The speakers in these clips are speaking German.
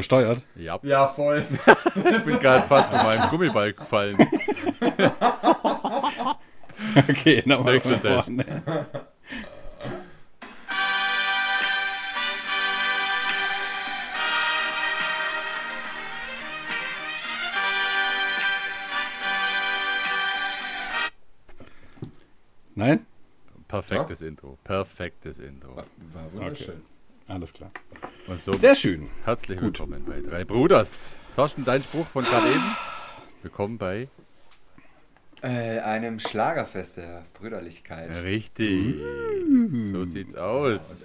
übersteuert? Ja. Ja, voll. Ich bin gerade fast von meinem Gummiball gefallen. Okay, nochmal von Test. vorne. Nein? Perfektes Intro. Perfektes Intro. War wunderschön. Alles klar. Und so Sehr schön. herzlich gut. willkommen bei Drei Bruders. Thorsten, dein Spruch von gerade eben. Willkommen bei Äh, einem Schlagerfest der Brüderlichkeit. Richtig. So sieht's aus.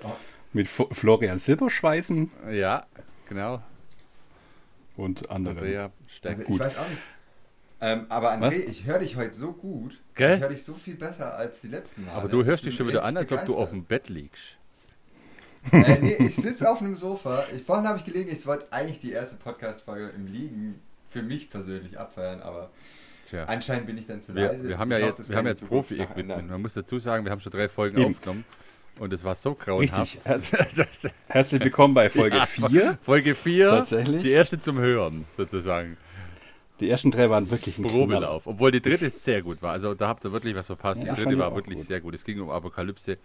Mit F Florian Silberschweißen Ja, genau. und anderen. Andrea Also ich weiß auch nicht. Ähm, aber André, Was? ich höre dich heute so gut. Gell? Ich höre dich so viel besser als die letzten Male. Aber du hörst Ich dich schon wieder an, als ob du auf dem Bett liegst. Äh, nee, ich sitze auf einem Sofa. Ich, vorhin habe ich gelegen, ich wollte eigentlich die erste Podcast-Folge im Liegen für mich persönlich abfeiern, aber Tja. anscheinend bin ich dann zu Wir, leise. wir haben ja hoffe, jetzt, wir haben jetzt Profi-Equipment. Man muss dazu sagen, wir haben schon drei Folgen Eben. aufgenommen. Und es war so grauenhaft. Richtig. Herzlich willkommen bei Folge Ja, 4. Folge 4. Tatsächlich. Die erste zum Hören, sozusagen. Die ersten drei waren wirklich ein. Probelauf. Obwohl die dritte sehr gut war. Also da habt ihr wirklich was verpasst. Ja, die dritte war wirklich gut. sehr gut. Es ging um Apokalypse.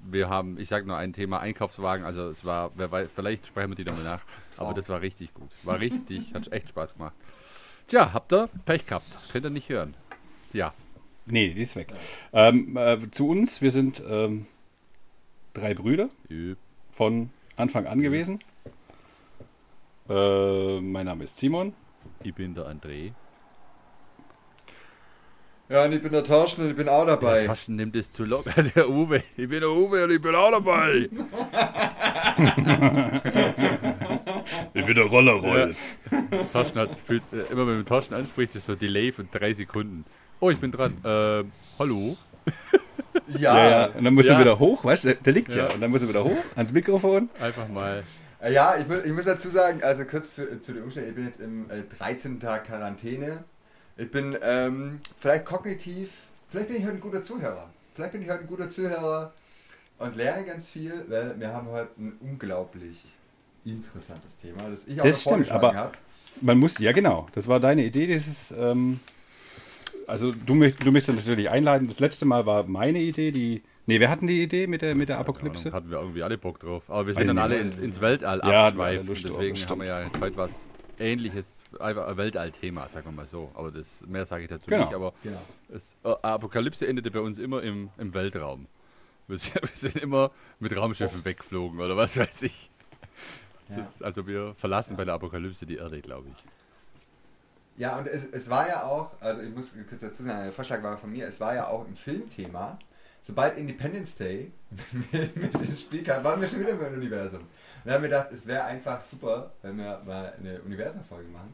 Wir haben, ich sage nur ein Thema, Einkaufswagen. Also es war, wer weiß, vielleicht sprechen wir die nochmal nach. Aber das war richtig gut. War richtig, hat echt Spaß gemacht. Tja, habt ihr Pech gehabt. Könnt ihr nicht hören. Ja. Nee, die ist weg. Ähm, äh, zu uns, wir sind ähm, drei Brüder von Anfang an gewesen. Äh, mein Name ist Simon. Ich bin der André. Ja, und ich bin der Tauschen und ich bin auch dabei. Der Taschen nimmt es zu locker. Der Uwe. Ich bin der Uwe und ich bin auch dabei. Ich bin der Rollerrolf. Taschen hat, fühlt, äh, immer wenn man Taschen anspricht, ist so ein Delay von drei Sekunden. Oh, ich bin dran. Ähm, hallo. Ja, Ja, ja. Und dann muss Ja. er wieder hoch, weißt du? Der, liegt ja. Ja. Und dann muss er wieder hoch ans Mikrofon. Einfach mal. Äh, Ja, ich muss, ich muss dazu sagen, also kurz für, zu den Umständen, ich bin jetzt im äh, 13. Tag Quarantäne. Ich bin ähm, vielleicht kognitiv, vielleicht bin ich heute ein guter Zuhörer. Vielleicht bin ich heute ein guter Zuhörer und lerne ganz viel, weil wir haben heute ein unglaublich interessantes Thema, das ich auch Das noch stimmt, aber- habe. Man muss, ja genau, das war deine Idee, dieses, ähm, also du, du möchtest natürlich einleiten. Das letzte Mal war meine Idee, die, nee, wer hatten die Idee mit der, mit der Apokalypse? Ahnung, hatten wir irgendwie alle Bock drauf. Aber wir sind dann alle ins, ins Weltall Ja, wir drauf, Deswegen haben wir ja heute was ähnliches, Weltall-Thema, sagen wir mal so. Aber das mehr sage ich dazu Genau. nicht. Aber Genau. es, äh, Apokalypse endete bei uns immer im, im Weltraum. Wir sind, wir sind immer mit Raumschiffen weggeflogen oder was weiß ich. Ja. Das, also wir verlassen bei der Apokalypse die Erde, glaube ich. Ja, und es, es war ja auch, also ich muss kurz dazu sagen, der Vorschlag war von mir, es war ja auch ein Filmthema. Sobald Independence Day mit, mit dem Spiel kam, waren wir schon wieder im Universum. Und haben wir gedacht, es wäre einfach super, wenn wir mal eine Universum-Folge machen.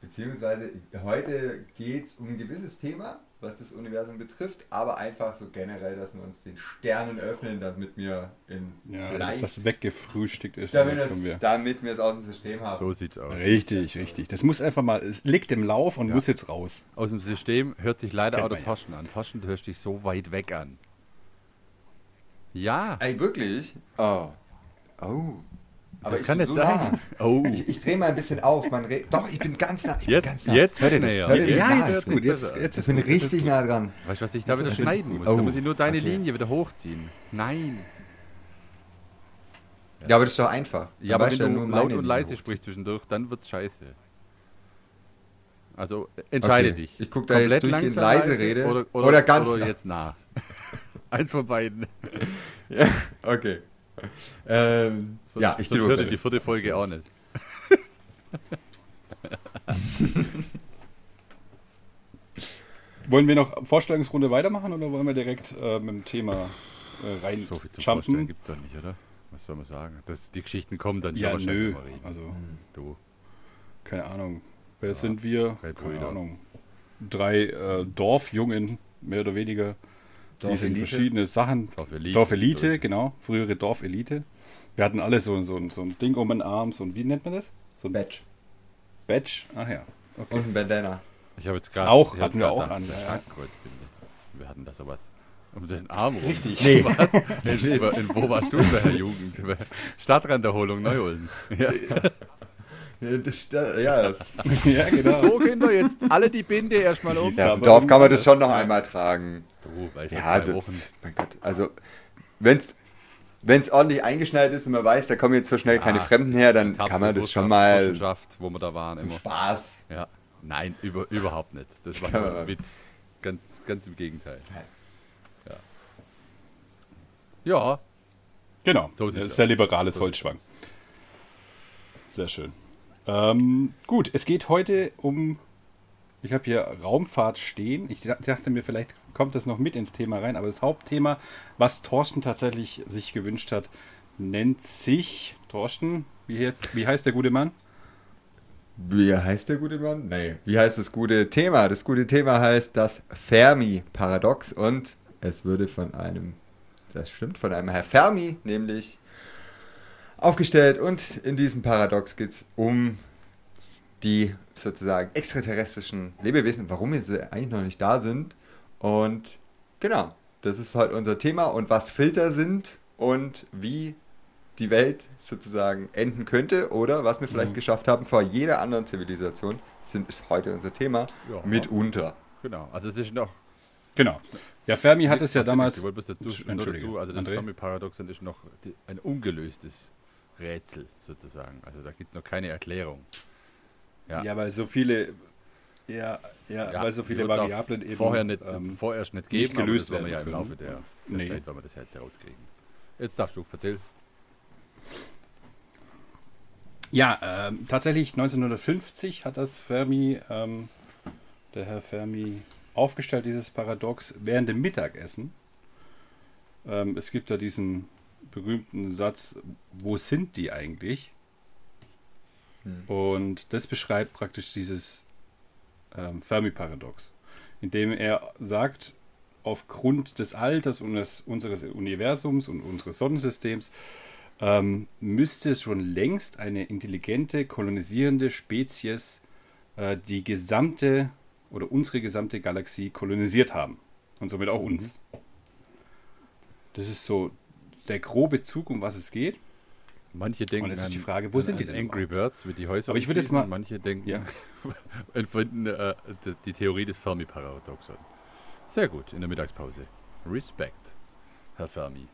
Beziehungsweise heute geht es um ein gewisses Thema, was das Universum betrifft, aber einfach so generell, dass wir uns den Sternen öffnen, damit wir in Ja, vielleicht, das weggefrühstückt ist. damit, können wir- damit wir es aus dem System haben. So sieht's aus. Richtig, richtig. Das muss einfach mal, es liegt im Lauf und Ja. muss jetzt raus. Aus dem System hört sich leider der man ja. Taschen an. Taschen, du hörst dich so weit weg an. Ja, Ey, wirklich? Oh. Oh. Aber das ich kann bin nicht so sein. nah. Oh, Ich, ich drehe mal ein bisschen auf. Man Doch, ich bin ganz nah. Ich bin jetzt, ganz nah. jetzt Hört ihr das? näher. Hört ihr das? Ja, jetzt das ist gut. Jetzt, jetzt Ich ist bin gut. richtig nah dran. Weißt du, was ich da wieder schneiden muss? Da Oh, muss ich nur deine okay. Linie wieder hochziehen. Nein. Ja, aber das ist doch einfach. Ja, aber wenn du laut und leise sprichst zwischendurch, dann wird's scheiße. Also entscheide Okay, dich. ich guck da jetzt durchgehend langsam leise rede oder, oder, oder ganz oder nah. jetzt nah. Eins von beiden. Ja, okay. Ähm, Sonst, ja, ich sonst hört ihr die vierte Folge auch nicht. Wollen wir noch Vorstellungsrunde weitermachen oder wollen wir direkt äh, mit dem Thema äh, rein So viel zum Vorstellen jumpen? gibt's doch nicht, oder? Was soll man sagen? Das, die Geschichten kommen dann Ja, schon nö. Also, Du. keine Ahnung. Wer sind wir? drei Keine. Ahnung. Drei äh, Dorfjungen, mehr oder weniger. Die sind verschiedene Sachen. Dorfelite. Dorfelite, genau. Frühere Dorfelite. Wir hatten alle so, so, ein- so ein Ding um den Arm, so ein, wie nennt man das? So ein Badge. Badge. Ach ja. Okay. Und ein Bandana. Ich habe jetzt gerade. Auch hatten wir auch an, das ja. Wir hatten da sowas. Um den Arm rum. Richtig. Nee. Was? In, in, wo warst du in der Jugend? Stadtrenderholung Neu-Ulm. Ja. Ja, ja. ja, genau. So, Kinder, jetzt alle die Binde erstmal um. ja im Dorf kann man das schon noch einmal tragen. Du, weil für Ja, das, Wochen. mein Gott, also wenn's wenn's ordentlich eingeschneit ist und man weiß, da kommen jetzt so schnell keine Ah, Fremden her, dann kann man das schon mal wo wir da waren, zum immer. Spaß. Ja, nein, über, überhaupt nicht. Das war nur ein Witz. Ganz, ganz im Gegenteil. Ja. Ja, Genau, So sehr aus. liberales So Holzschwang. Sehr schön. Ähm, gut, es geht heute um, ich habe hier Raumfahrt stehen. Ich dach- dachte mir, vielleicht kommt das noch mit ins Thema rein, aber das Hauptthema, was Thorsten tatsächlich sich gewünscht hat, nennt sich, Thorsten, wie, jetzt, wie heißt der gute Mann? Wie heißt der gute Mann? Nee. Wie heißt das gute Thema? Das gute Thema heißt das Fermi-Paradox und es würde von einem, das stimmt, von einem Herr Fermi nämlich aufgestellt und in diesem Paradox geht es um die sozusagen extraterrestrischen Lebewesen, warum sie eigentlich noch nicht da sind und genau, das ist heute unser Thema und was Filter sind und wie die Welt sozusagen enden könnte oder was wir vielleicht Mhm. geschafft haben vor jeder anderen Zivilisation, sind, ist heute unser Thema Ja. mitunter. genau. Also es ist noch. Genau. Ja, Fermi hat es ja Ich damals. wollte bloß dazu, dazu also das? Fermi-Paradoxon ist noch ein ungelöstes Rätsel sozusagen. Also da gibt es noch keine Erklärung. Ja. Ja, weil so viele. Ja, ja, Ja, weil so viele Variablen eben. vorher nicht, ähm, vorerst nicht nicht geben, gelöst aber das werden wir ja im Laufe der, der Nee. Zeit, werden wir das jetzt herauskriegen. Jetzt darfst du erzählen. Ja, ähm, tatsächlich 1950 hat das Fermi, ähm, der Herr Fermi, aufgestellt, dieses Paradox, während dem Mittagessen. Ähm, es gibt da diesen berühmten Satz, wo sind die eigentlich? Hm. Und das beschreibt praktisch dieses ähm, Fermi-Paradox, indem er sagt, aufgrund des Alters unseres, unseres Universums und unseres Sonnensystems ähm, müsste es schon längst eine intelligente, kolonisierende Spezies äh, die gesamte oder unsere gesamte Galaxie kolonisiert haben. Und somit auch uns. Das ist so der grobe Zug, um was es geht. Manche denken Und an, die Frage, wo an, sind die an denn Angry Birds, wie die Häuser Aber ich würde jetzt mal- Manche denken, Ja. empfinden äh, die, die Theorie des Fermi-Paradoxon. Sehr gut, in der Mittagspause. Respekt, Herr Fermi,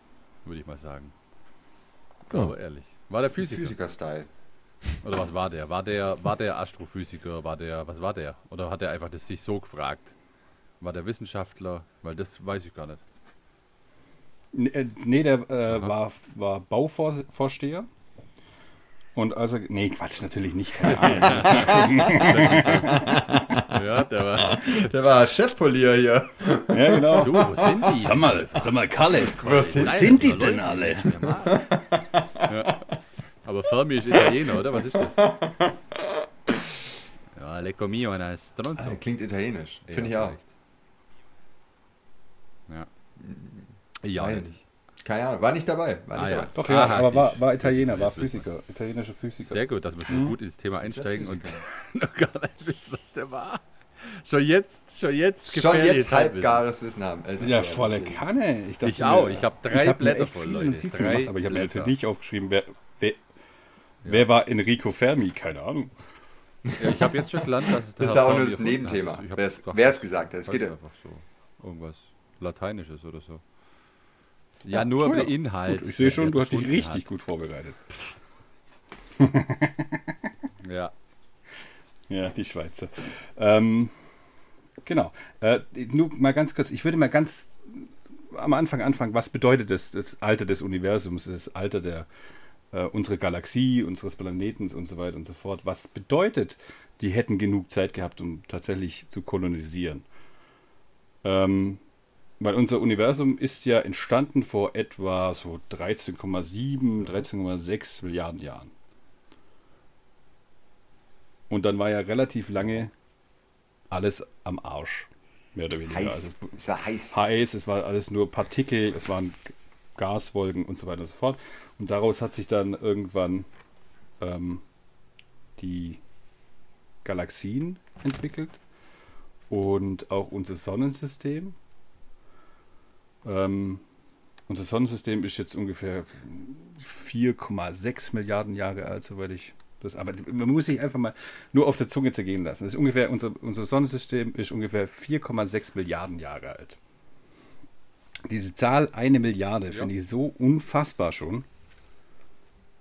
würde ich mal sagen. Ja. Aber ehrlich. War der Physiker? Physiker-Style. Oder was war der? War der, war der Astrophysiker? War der, was war der? Oder hat er einfach das sich so gefragt? War der Wissenschaftler? Weil das weiß ich gar nicht. Äh, Nee, der äh, war, war Bauvorsteher. Und also, nee, Quatsch, natürlich nicht. Keine Ahnung. Ja, der war. Der war Chefpolier hier. ja, genau. Du, wo sind die? Sag mal, sag mal, Kalle, Wo sind sind die denn alle? ja. Aber Fermi ist Italiener, oder? Was ist das? Ja, Lecco mio, una stronzo. Ah, klingt italienisch. Ja, Finde ich auch. vielleicht. Ja. Ja, ich nicht. Keine Ahnung. War nicht dabei. War nicht Ah, ja. dabei. Doch, ja, Aha, aber war, war Italiener, war. Physiker, italienischer Physiker. Sehr gut, dass wir schon gut ins Thema ja einsteigen und noch gar nicht wissen, was der war. Schon jetzt, schon jetzt Schon jetzt halbgares Wissen haben. Es Ja, volle. Kanne. dachte Ich auch. Ich hab drei ich hab Blätter voll, viele Leute. Notizen Drei gemacht, aber ich habe mir natürlich nicht aufgeschrieben, wer, wer, wer war Enrico Fermi? Keine Ahnung. Ja, ich habe jetzt schon gelernt, dass es Das ist ja auch nur das Nebenthema. ich Wer es- gesagt hat. Es geht ja. einfach so. Irgendwas Lateinisches oder so. Ja, nur toll. der Inhalt. Gut, ich sehe schon, du hast dich richtig gut vorbereitet. Ja. Ja, die Schweizer. Ähm, genau. Äh, nur mal ganz kurz, ich würde mal ganz am Anfang anfangen, was bedeutet das, das Alter des Universums, das Alter der äh, unserer Galaxie, unseres Planeten und so weiter und so fort. Was bedeutet, die hätten genug Zeit gehabt, um tatsächlich zu kolonisieren? Ähm, weil unser Universum ist ja entstanden vor etwa so 13,7, 13,6 Milliarden Jahren. Und dann war ja relativ lange alles am Arsch. Mehr oder weniger. Also Heiß. Ist ja heiß. heiß, es war alles nur Partikel, es waren Gaswolken und so weiter und so fort. Und daraus hat sich dann irgendwann ähm, die Galaxien entwickelt und auch unser Sonnensystem. Ähm, unser Sonnensystem ist jetzt ungefähr 4,6 Milliarden Jahre alt, soweit ich Das, aber man muss sich einfach mal nur auf der Zunge zergehen lassen. Das ist ungefähr, unser, unser Sonnensystem ist ungefähr 4,6 Milliarden Jahre alt. Diese Zahl, eine Milliarde, finde ich so unfassbar schon.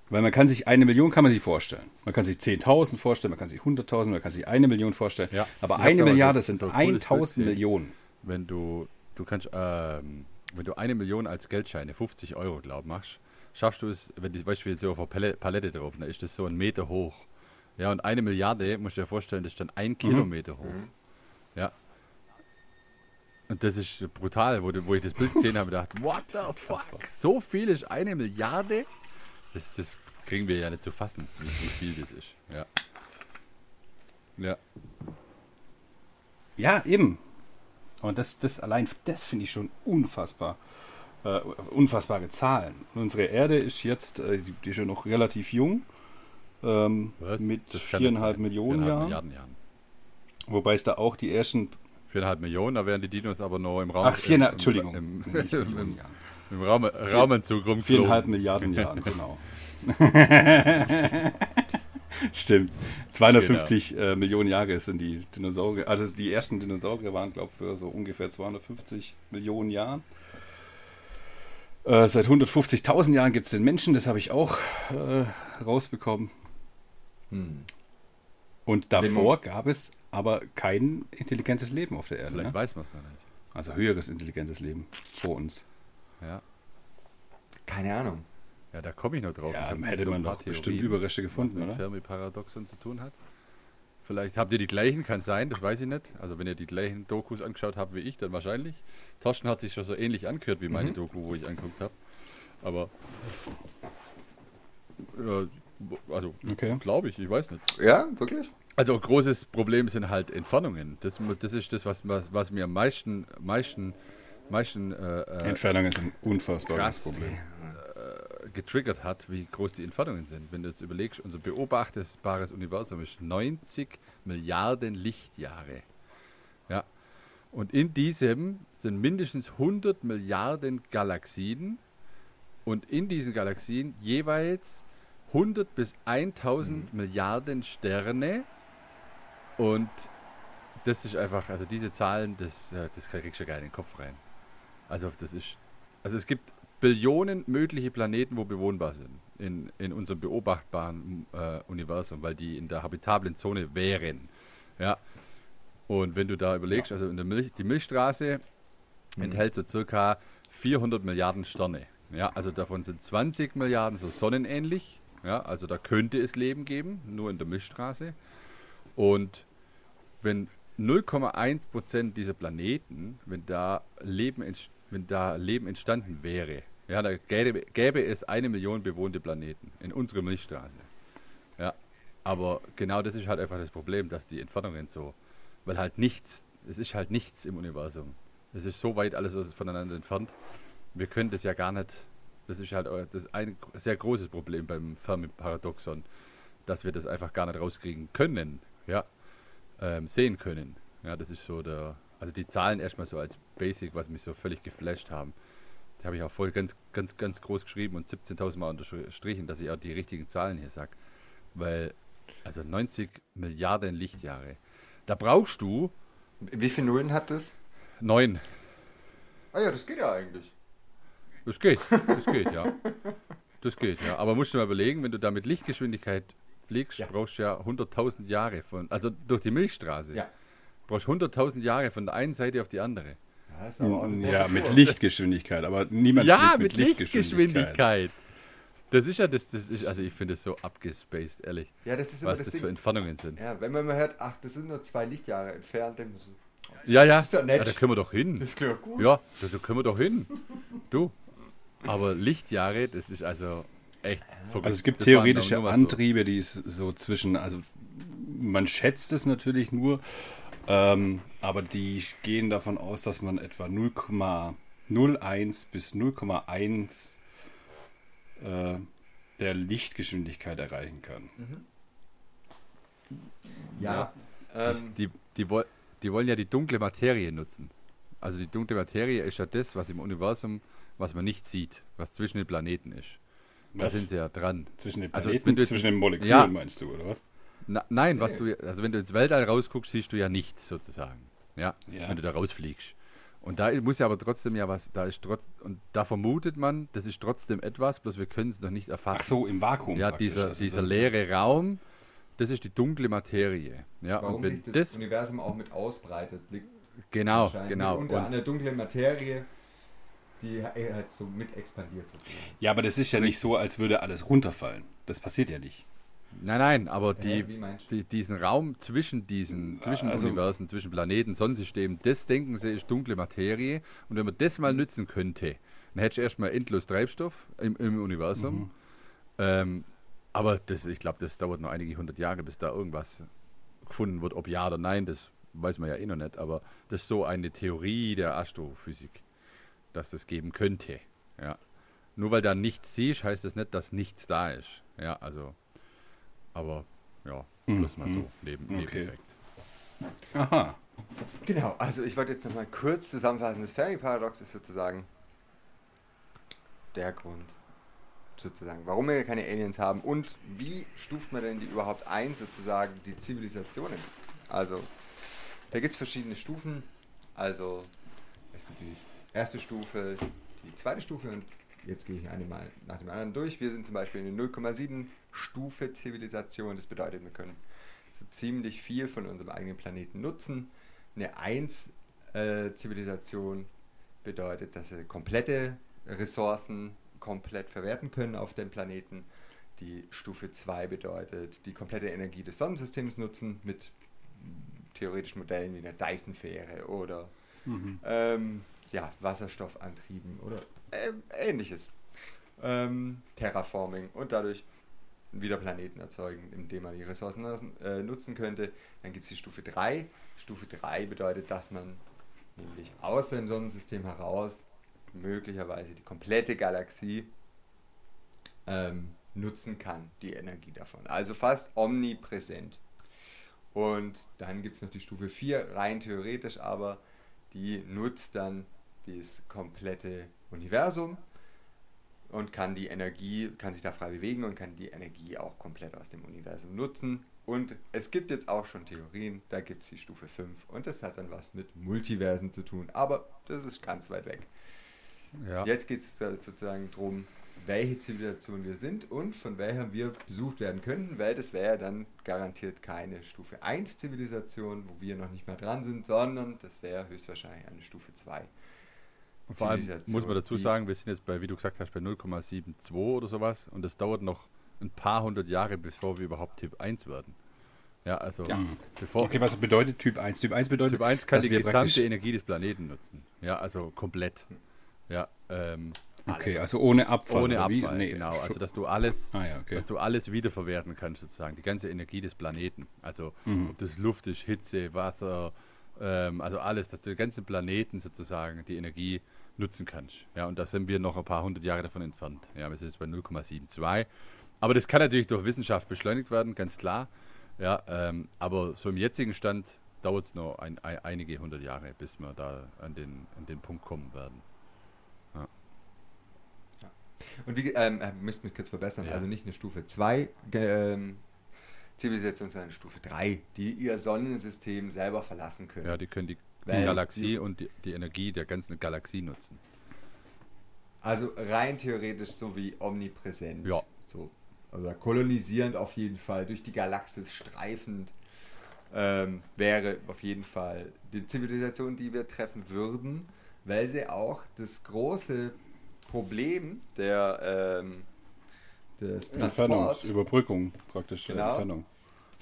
Weil man kann sich, eine Million kann man sich vorstellen. Man kann sich 10.000 vorstellen, man kann sich 100.000, man kann sich eine Million vorstellen. Ja. Aber Ich eine Milliarde so- sind so ein cooles Bild 1.000 gesehen. Millionen. Wenn du, du kannst, ähm, wenn du eine Million als Geldscheine, 50 Euro, glaub machst, schaffst du es, wenn die Beispiel so auf einer Palette, drauf, dann ist das so ein Meter hoch. Ja, und eine Milliarde, musst du dir vorstellen, das ist dann ein Kilometer hoch. Ja. Und das ist brutal, wo, du- wo ich das Bild gesehen habe, gedacht, what the fuck? So viel ist eine Milliarde? Das, das kriegen wir ja nicht zu fassen, wie, wie viel das ist. Ja. Ja. Ja, eben. Und das, das allein, das finde ich schon unfassbar. Äh, unfassbare Zahlen. Unsere Erde ist jetzt, äh, die, ist ja noch relativ jung, ähm, mit viereinhalb. Millionen Viereinhalb Jahren. Milliarden Jahren. Wobei es da auch die ersten, Viereinhalb Millionen, da wären die Dinos aber noch im Raum. ach, viereinhalb, im, Entschuldigung, Im, im, im Raum, Raumanzug rumgeflogen. viereinhalb Milliarden Jahren, genau. Stimmt. 250 äh, Millionen Jahre sind die Dinosaurier. Also die ersten Dinosaurier waren, glaube ich, für so ungefähr 250 Millionen Jahren. Äh, seit 150.000 Jahren gibt es den Menschen, das habe ich auch äh, rausbekommen. Hm. Und davor gab es aber kein intelligentes Leben auf der Erde. Vielleicht Ne? weiß man es noch nicht. Also höheres intelligentes Leben vor uns. Ja, Keine Ahnung. Ja da komme ich noch drauf. Ja, Ich hab hätte so man ein paar doch bestimmt Theorien, Überreste was gefunden, mit oder? Fermi-Paradoxon zu tun hat. Vielleicht habt ihr die gleichen, kann sein, das weiß ich nicht. Also wenn ihr die gleichen Dokus angeschaut habt wie ich, dann wahrscheinlich. Torsten hat sich schon so ähnlich angehört wie meine Doku, wo ich angeguckt habe. Aber ja, also Okay. glaube ich, ich weiß nicht. Ja, wirklich? Also großes Problem sind halt Entfernungen. Das, das ist das, was, was, was mir am meisten, meisten, meisten äh, äh, Entfernungen sind ein unfassbares krass Problem. Getriggert hat, wie groß die Entfernungen sind. Wenn du jetzt überlegst, unser beobachtbares Universum ist 90 Milliarden Lichtjahre. Ja. Und in diesem sind mindestens 100 Milliarden Galaxien und in diesen Galaxien jeweils 100 bis 1000 Milliarden Sterne und das ist einfach, also diese Zahlen, das, äh, das kriegst du gar nicht in den Kopf rein. Also das ist, also es gibt Billionen mögliche Planeten, wo bewohnbar sind in, in unserem beobachtbaren äh, Universum, weil die in der habitablen Zone wären. Ja. Und wenn du da überlegst, also in der Milch, die Milchstraße enthält so circa 400 Milliarden Sterne. Ja, also davon sind 20 Milliarden so sonnenähnlich. Ja, also da könnte es Leben geben, nur in der Milchstraße. Und wenn 0,1 Prozent dieser Planeten, wenn da Leben, wenn da Leben entstanden wäre, ja, da gäbe, gäbe es eine Million bewohnte Planeten in unserer Milchstraße. Ja, aber genau das ist halt einfach das Problem, dass die Entfernungen so, weil halt nichts, es ist halt nichts im Universum. Es ist so weit alles voneinander entfernt. Wir können das ja gar nicht, das ist halt äh, das ein sehr großes Problem beim Fermi-Paradoxon, dass wir das einfach gar nicht rauskriegen können, ja, ähm, sehen können. Ja, das ist so der, also die Zahlen erstmal so als Basic, was mich so völlig geflasht haben. Die habe ich auch voll ganz, ganz, ganz groß geschrieben und 17.000 Mal unterstrichen, dass ich auch die richtigen Zahlen hier sage. Weil, also 90 Milliarden Lichtjahre. Da brauchst du Wie viele Nullen hat das? neun. Ah ja, das geht ja eigentlich. Das geht, das geht, ja. Das geht, ja. Aber musst du mal überlegen, wenn du da mit Lichtgeschwindigkeit fliegst, Ja. brauchst du ja 100.000 Jahre von, also durch die Milchstraße. Ja. Brauchst 100.000 Jahre von der einen Seite auf die andere. Ja, ist aber auch eine Ja, große mit. Lichtgeschwindigkeit, aber niemand ja, fliegt mit Lichtgeschwindigkeit. Das ist ja das, das ist, also ich finde es so abgespaced, ehrlich, Ja, das ist immer was das das für. Entfernungen sind. Ja, wenn man mal hört, ach, das sind nur zwei Lichtjahre entfernt, dann so, Ja, ja, ist ja nett. ja da können wir doch hin. das klingt gut. Ja, da, können wir doch hin. Du. Aber Lichtjahre, das ist also echt verrückt. Also es gibt Das theoretische Antriebe, die es so zwischen, also man schätzt es natürlich nur, ähm, aber die gehen davon aus, dass man etwa 0,01 bis 0,1 äh, der Lichtgeschwindigkeit erreichen kann. Ja. Ähm, Die, die, woll- die wollen ja die dunkle Materie nutzen. Also die dunkle Materie ist ja das, was im Universum, was man nicht sieht, was zwischen den Planeten ist. Da Was? sind sie ja dran. Zwischen den Also, Planeten, du jetzt- zwischen den Molekülen Ja. meinst du, oder was? Na, nein, was du, also wenn du ins Weltall rausguckst, siehst du ja nichts sozusagen. Ja, Ja. wenn du da rausfliegst. Und da muss ja aber trotzdem ja was, da ist trotz, und da vermutet man, das ist trotzdem etwas, bloß wir können es noch nicht erfassen. Ach so, im Vakuum. Ja, dieser, Also dieser leere Raum, das ist die dunkle Materie. Ja, Warum und wenn sich das, das, Universum auch mit ausbreitet, liegt genau, genau. unter Und, einer dunklen Materie, die halt so mit expandiert sozusagen. Ja, aber das ist ja nicht so, als würde alles runterfallen. Das passiert ja nicht. Nein, nein, aber die, die, diesen Raum zwischen diesen, zwischen also- Universen, zwischen Planeten, Sonnensystemen, das denken sie ist dunkle Materie. Und wenn man das mal nützen könnte, dann hättest du erstmal endlos Treibstoff im, im Universum. Ähm, aber das, ich glaube, das dauert noch einige hundert Jahre, bis da irgendwas gefunden wird. Ob ja oder nein, das weiß man ja eh noch nicht. Aber das ist so eine Theorie der Astrophysik, dass das geben könnte. Ja. Nur weil da nichts siehst, heißt das nicht, dass nichts da ist. Ja, also, aber ja, bloß mal so neben, Okay. Nebeneffekt. Aha. Genau, also ich wollte jetzt nochmal kurz zusammenfassen. Das Fermi-Paradox ist sozusagen der Grund, sozusagen, warum wir keine Aliens haben und wie stuft man denn die überhaupt ein, sozusagen, die Zivilisationen. Also, da gibt es verschiedene Stufen. Also, es gibt die erste Stufe, die zweite Stufe und jetzt gehe ich eine mal nach dem anderen durch. Wir sind zum Beispiel in der 0,7 Stufe Zivilisation. Das bedeutet, wir können so ziemlich viel von unserem eigenen Planeten nutzen. Eine 1 äh, Zivilisation bedeutet, dass wir komplette Ressourcen komplett verwerten können auf dem Planeten. Die Stufe 2 bedeutet, die komplette Energie des Sonnensystems nutzen mit theoretischen Modellen wie einer Dyson-Fähre oder ähm, ja, Wasserstoffantrieben oder ähm, ähnliches. Ähm, Terraforming und dadurch wieder Planeten erzeugen, indem man die Ressourcen äh, nutzen könnte. Dann gibt es die Stufe 3. Stufe 3 bedeutet, dass man nämlich aus dem Sonnensystem heraus möglicherweise die komplette Galaxie ähm, nutzen kann, die Energie davon. Also fast omnipräsent. Und dann gibt es noch die Stufe 4, rein theoretisch, aber die nutzt dann das komplette Universum und kann die Energie, kann sich da frei bewegen und kann die Energie auch komplett aus dem Universum nutzen. Und es gibt jetzt auch schon Theorien, da gibt es die Stufe 5 und das hat dann was mit Multiversen zu tun, aber das ist ganz weit weg. Ja. Jetzt geht es sozusagen darum, welche Zivilisation wir sind und von welcher wir besucht werden könnten, weil das wäre dann garantiert keine Stufe 1 Zivilisation, wo wir noch nicht mal dran sind, sondern das wäre höchstwahrscheinlich eine Stufe 2. Und vor allem muss man dazu sagen, wir sind jetzt bei, wie du gesagt hast, bei 0,72 oder sowas und das dauert noch ein paar hundert Jahre, bevor wir überhaupt Typ 1 werden. Ja, also Ja. bevor Okay, was bedeutet Typ 1? Typ 1 bedeutet, Typ 1 kann dass die wir gesamte Energie des Planeten nutzen. Ja, also komplett. Ja, ähm, Okay, also ohne Abfall. ohne? Abfall, Nee, genau. Also dass du alles, Ah ja, okay. dass du alles wiederverwerten kannst sozusagen, die ganze Energie des Planeten. Also Mhm. ob das Luft ist, Hitze, Wasser, ähm, also alles, dass du den ganzen Planeten sozusagen die Energie nutzen kannst. Ja, und da sind wir noch ein paar hundert Jahre davon entfernt. Ja, wir sind jetzt bei 0,72. Aber das kann natürlich durch Wissenschaft beschleunigt werden, ganz klar. Ja, ähm, aber so im jetzigen Stand dauert es noch ein, ein, einige hundert Jahre, bis wir da an den, an den Punkt kommen werden. Und wie, ähm, ihr müsst mich kurz verbessern, Ja. also nicht eine Stufe 2 ähm, Zivilisation, sondern eine Stufe 3, die ihr Sonnensystem selber verlassen können. Ja, die können die Weil Galaxie und die, die Energie der ganzen Galaxie nutzen. Also rein theoretisch so wie omnipräsent. Ja. So, also kolonisierend auf jeden Fall, durch die Galaxis streifend, ähm, wäre auf jeden Fall die Zivilisation, die wir treffen würden, weil sie auch das große Problem der, ähm, des Transports Entfernungsüberbrückung praktisch. Genau. Entfernung.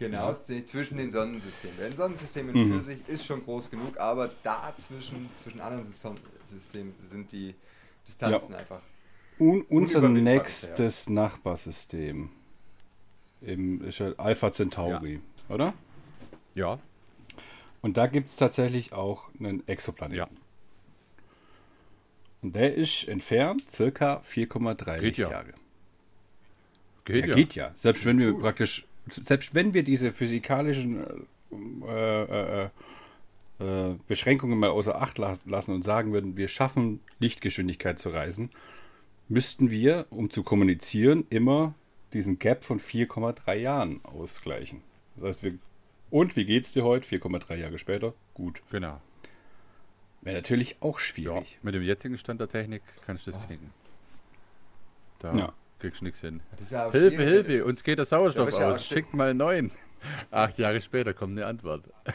Genau, ich zwischen den Sonnensystemen. Weil ein Sonnensystem in Mhm. für sich ist schon groß genug, aber dazwischen, zwischen anderen System- Systemen sind die Distanzen einfach. Un unser nächstes Nachbarsystem im ist ja Alpha Centauri, oder? Ja, Und da gibt es tatsächlich auch einen Exoplaneten. Ja. Und der ist entfernt circa 4,3 Geht ja. Lichtjahre. geht ja, ja. geht ja. Selbst wenn wir praktisch, selbst wenn wir diese physikalischen äh, äh, äh, Beschränkungen mal außer Acht la- lassen und sagen würden, wir schaffen Lichtgeschwindigkeit zu reisen, müssten wir, um zu kommunizieren, immer diesen Gap von 4,3 Jahren ausgleichen. Das heißt, wir. Und wie geht's dir heute? 4,3 Jahre später? Gut. Genau. Wäre natürlich auch Ja, schwierig. mit dem jetzigen Stand der Technik kannst du das knicken. Da Ja. Kriegst du nichts hin. Das ist ja Hilfe, schwierig. Hilfe, uns geht der Sauerstoff Ja, aus. auch Schickt mal einen neuen. Acht Jahre später kommt eine Antwort.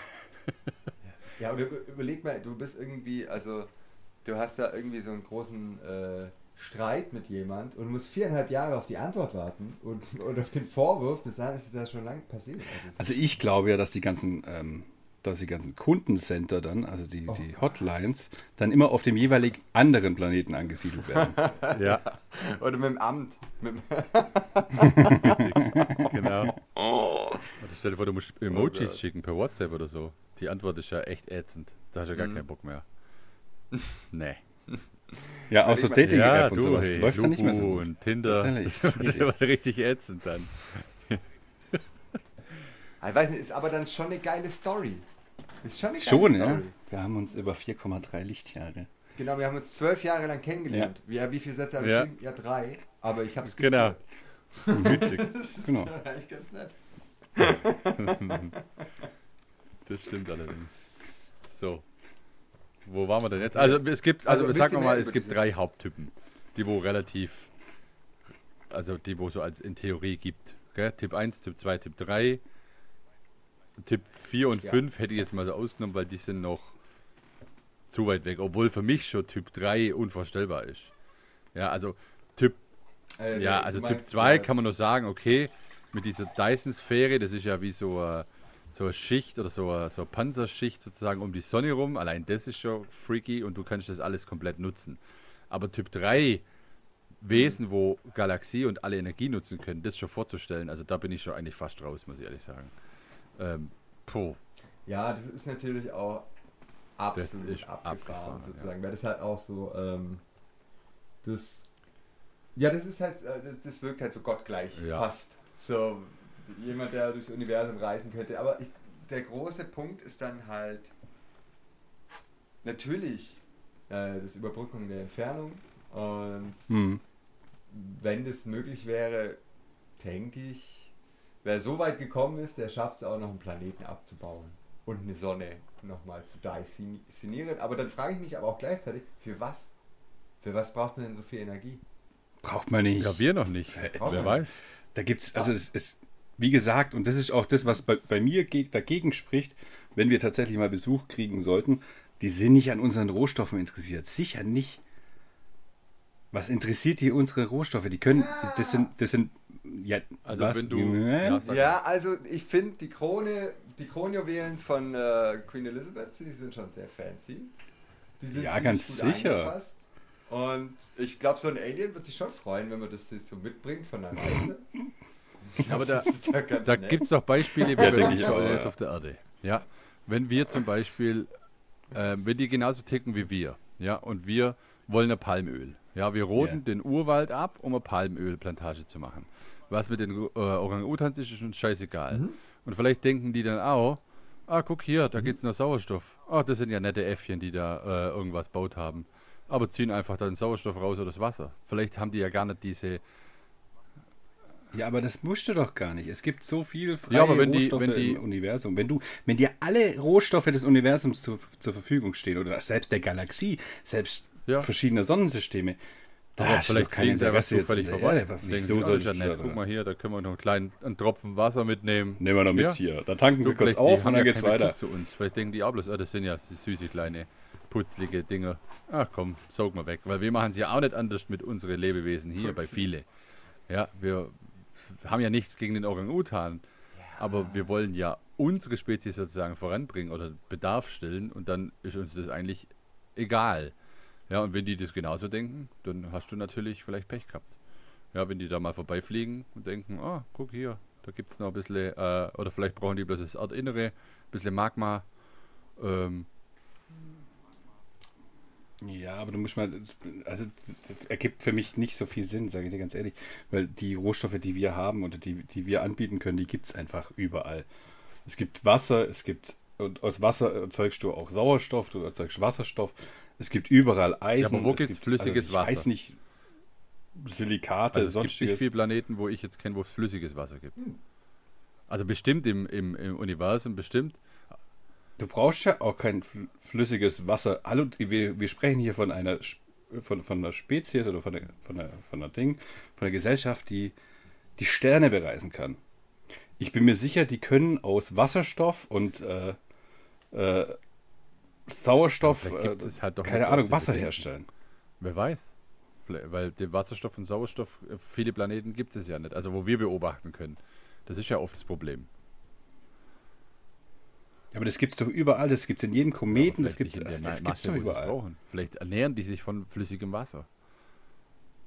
Ja, oder über- überleg mal, du bist irgendwie, also du hast da irgendwie so einen großen äh, Streit mit jemand und musst viereinhalb Jahre auf die Antwort warten und, und auf den Vorwurf, bis dahin ist es ja schon lange passiert. Also Also ich glaube ja, dass die ganzen, ähm, dass die ganzen Kundencenter dann, also die, Oh. die Hotlines, dann immer auf dem jeweiligen anderen Planeten angesiedelt werden. Ja, oder mit dem Amt. Mit dem genau. Oder stell dir vor, du musst Emojis Oh schicken per WhatsApp oder so. Die Antwort ist ja echt ätzend. Da hast du ja gar Mhm. keinen Bock mehr. Nee. Ja, auch so ich mein- Dating-App und du, sowas hey, läuft dann nicht mehr so. Gut. und Tinder. Das ja schwierig. richtig ätzend dann. ich weiß nicht, ist aber dann schon eine geile Story. Ist schon eine Schon, Story. ja. Wir haben uns über 4,3 Lichtjahre. Genau, wir haben uns zwölf Jahre lang kennengelernt. Ja, wie viele Sätze haben wir Ja. geschrieben? Ja, drei. Aber ich habe es Genau. Gemütlich. Das ist Genau. eigentlich ganz nett. Das stimmt allerdings. So. Wo waren wir denn jetzt? Also es gibt, also, Also, sagen wir mal, es gibt drei Haupttypen, die wo relativ, also die wo so als in Theorie gibt. Gell? Typ 1, Typ 2, Typ 3. Typ 4 und Ja. 5 hätte ich jetzt mal so ausgenommen, weil die sind noch zu weit weg. Obwohl für mich schon Typ 3 unvorstellbar ist. Ja, also Typ Äh, ja, also Typ 2 äh, kann man nur sagen, okay, mit dieser Dyson-Sphäre, das ist ja wie so eine, so eine Schicht oder so eine, so eine Panzerschicht sozusagen um die Sonne rum. Allein das ist schon freaky und du kannst das alles komplett nutzen. Aber Typ 3 Wesen, wo Galaxie und alle Energie nutzen können, das schon vorzustellen, also da bin ich schon eigentlich fast raus, muss ich ehrlich sagen. Ähm, puh. Ja, das ist natürlich auch absolut abgefahren, abgefahren, sozusagen, weil das halt auch so, ähm, das, ja, das ist halt, äh, das, das wirkt halt so gottgleich, Ja. fast. So, jemand, der durchs Universum reisen könnte. Aber ich, der große Punkt ist dann halt, natürlich, äh, das Überbrücken der Entfernung und Hm. wenn das möglich wäre, denke ich, wer so weit gekommen ist, der schafft es auch noch einen Planeten abzubauen und eine Sonne nochmal zu dissinieren. Aber dann frage ich mich aber auch gleichzeitig, für was? Für was braucht man denn so viel Energie? Braucht man nicht. Ja, wir noch nicht. Äh, braucht Wer weiß. Da gibt's, also es ist, wie gesagt, und das ist auch das, was bei, bei mir ge dagegen spricht, wenn wir tatsächlich mal Besuch kriegen sollten, die sind nicht an unseren Rohstoffen interessiert. Sicher nicht. Was interessiert die unsere Rohstoffe? Die können, das sind, das sind, ja, Also was? wenn du- ja, Ja, also ich finde die Krone, die Kronjuwelen von äh, Queen Elizabeth, die sind schon sehr fancy. Die sind Ja, ganz gut sicher. eingefasst. Und ich glaube, so ein Alien wird sich schon freuen, wenn man das sich so mitbringt von der Reise. Glaub, Aber da- ja Da gibt es doch Beispiele, wie Ja, bei uns ja. auf der Erde. Ja, wenn wir zum Beispiel, äh, wenn die genauso ticken wie wir, ja, und wir wollen ein Palmöl, ja, wir roden Ja. den Urwald ab, um eine Palmölplantage zu machen. Was mit den äh, Orang-Utans ist, ist uns scheißegal. Mhm. Und vielleicht denken die dann auch, ah, guck hier, da geht's noch Sauerstoff. Ach, das sind ja nette Äffchen, die da äh, irgendwas baut haben. Aber ziehen einfach dann Sauerstoff raus oder das Wasser. Vielleicht haben die ja gar nicht diese Ja, aber das musst du doch gar nicht. Es gibt so viel freie Ja, aber wenn die- Rohstoffe wenn die- im Universum. Wenn du, wenn dir alle Rohstoffe des Universums zur, zur Verfügung stehen oder selbst der Galaxie, selbst Ja. verschiedener Sonnensysteme, da du vielleicht sie einfach Interesse jetzt der vorbei. Sie, soll oh, ja ich nett. hier, Guck mal hier, da können wir noch einen kleinen einen Tropfen Wasser mitnehmen. Nehmen wir noch mit Ja. hier. Da tanken wir Du, kurz auf und dann ja geht's weiter. Bezug zu uns. Vielleicht denken die auch bloß, ah, das sind ja süße kleine putzlige Dinge. Ach komm, saug mal weg. Weil wir machen es ja auch nicht anders mit unseren Lebewesen hier bei Putzen. viele. Ja, wir haben ja nichts gegen den Orang-Utan. Aber wir wollen ja unsere Spezies sozusagen voranbringen oder Bedarf stillen und dann ist uns das eigentlich egal. Ja, und wenn die das genauso denken, dann hast du natürlich vielleicht Pech gehabt. Ja, wenn die da mal vorbeifliegen und denken, ah, guck hier, da gibt es noch ein bisschen, äh, oder vielleicht brauchen die bloß das Erdinnere, ein bisschen Magma. Ähm, Ja, aber du musst mal, also das ergibt für mich nicht so viel Sinn, sage ich dir ganz ehrlich, weil die Rohstoffe, die wir haben oder die, die wir anbieten können, die gibt es einfach überall. Es gibt Wasser, es gibt, und aus Wasser erzeugst du auch Sauerstoff, du erzeugst Wasserstoff, es gibt überall Eisen. Ja, aber wo es gibt's gibt- flüssiges ich Wasser? weiß nicht, Silikate, Also es gibt nicht viele Planeten, wo ich jetzt kenne, wo es flüssiges Wasser gibt. Also bestimmt im, im, im Universum, bestimmt. Du brauchst ja auch kein fl- flüssiges Wasser. Hallo, wir, wir sprechen hier von einer von, von einer Spezies oder von der, von der, von einer Ding, von einer Gesellschaft, die die Sterne bereisen kann. Ich bin mir sicher, die können aus Wasserstoff und äh, äh, Sauerstoff, äh, halt keine Ahnung, Wasser herstellen. Wer weiß. Weil den Wasserstoff und Sauerstoff, äh, viele Planeten gibt es ja nicht. Also wo wir beobachten können. Das ist ja oft das Problem. Aber das gibt es doch überall, das gibt es in jedem Kometen, das gibt es in das der gibt's Masse, doch überall. Vielleicht ernähren die sich von flüssigem Wasser.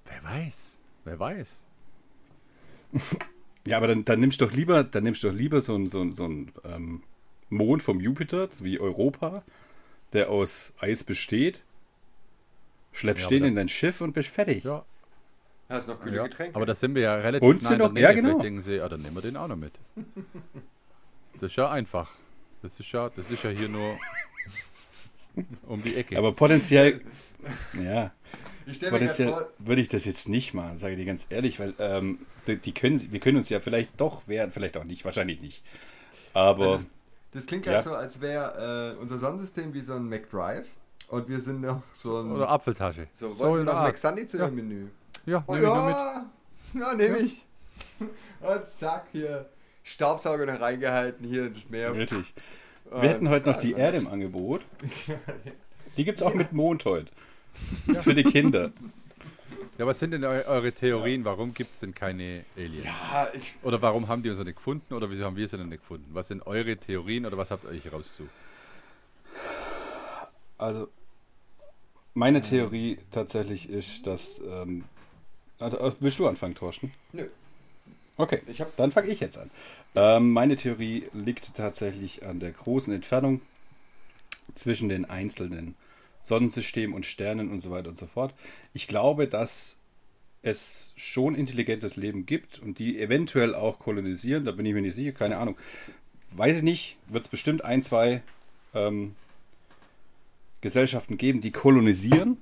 Wer weiß. Wer weiß. Ja, aber dann, dann nimmst du doch lieber, dann nimmst du doch lieber so einen so einen- so einen, ähm, Mond vom Jupiter, so wie Europa, der aus Eis besteht, schleppst Ja, den in dein Schiff und bist fertig. Ja, Hast noch kühle ja. Getränke? aber da sind wir ja relativ Und sind in noch- ja, Nähe. genau. Denken sie, ah, dann nehmen wir den auch noch mit. Das ist ja einfach. Das ist ja, das ist ja hier nur um die Ecke. Aber potenziell, ja, ich stelle mir gerade potenziell vor, würde ich das jetzt nicht machen, sage ich dir ganz ehrlich, weil ähm, die, die können, wir können uns ja vielleicht doch wehren, vielleicht auch nicht, wahrscheinlich nicht. Aber das, das klingt Ja. gerade so, als wäre äh, unser Sonnensystem wie so ein McDrive und wir sind noch so ein... Oder Apfeltasche. so, So wollen Sie in noch. McSunny zu Ja. Ihrem Menü? Ja, Oh, nehme ich nur mit. ja, ja nehme ich. Und zack, hier Staubsauger noch reingehalten, hier das Meer. wirklich. Und- Wir hätten heute noch die Ja, Erde im Angebot. Die gibt es auch mit Mond heute. Ist für die Kinder. Ja, was sind denn eu eure Theorien? Warum gibt es denn keine Aliens? Ja, ich, Oder warum haben die uns nicht gefunden? Oder wieso haben wir sie noch nicht gefunden? Was sind eure Theorien oder was habt ihr euch rausgesucht? Also, meine Theorie tatsächlich ist, dass. Ähm, also, äh, willst du anfangen, Thorsten? nö. Okay, Ich hab- dann fange ich jetzt an. Ähm, meine Theorie liegt tatsächlich an der großen Entfernung zwischen den einzelnen Sonnensystemen und Sternen und so weiter und so fort. Ich glaube, dass es schon intelligentes Leben gibt und die eventuell auch kolonisieren, da bin ich mir nicht sicher, keine Ahnung. Weiß ich nicht, wird es bestimmt ein, zwei ähm, Gesellschaften geben, die kolonisieren.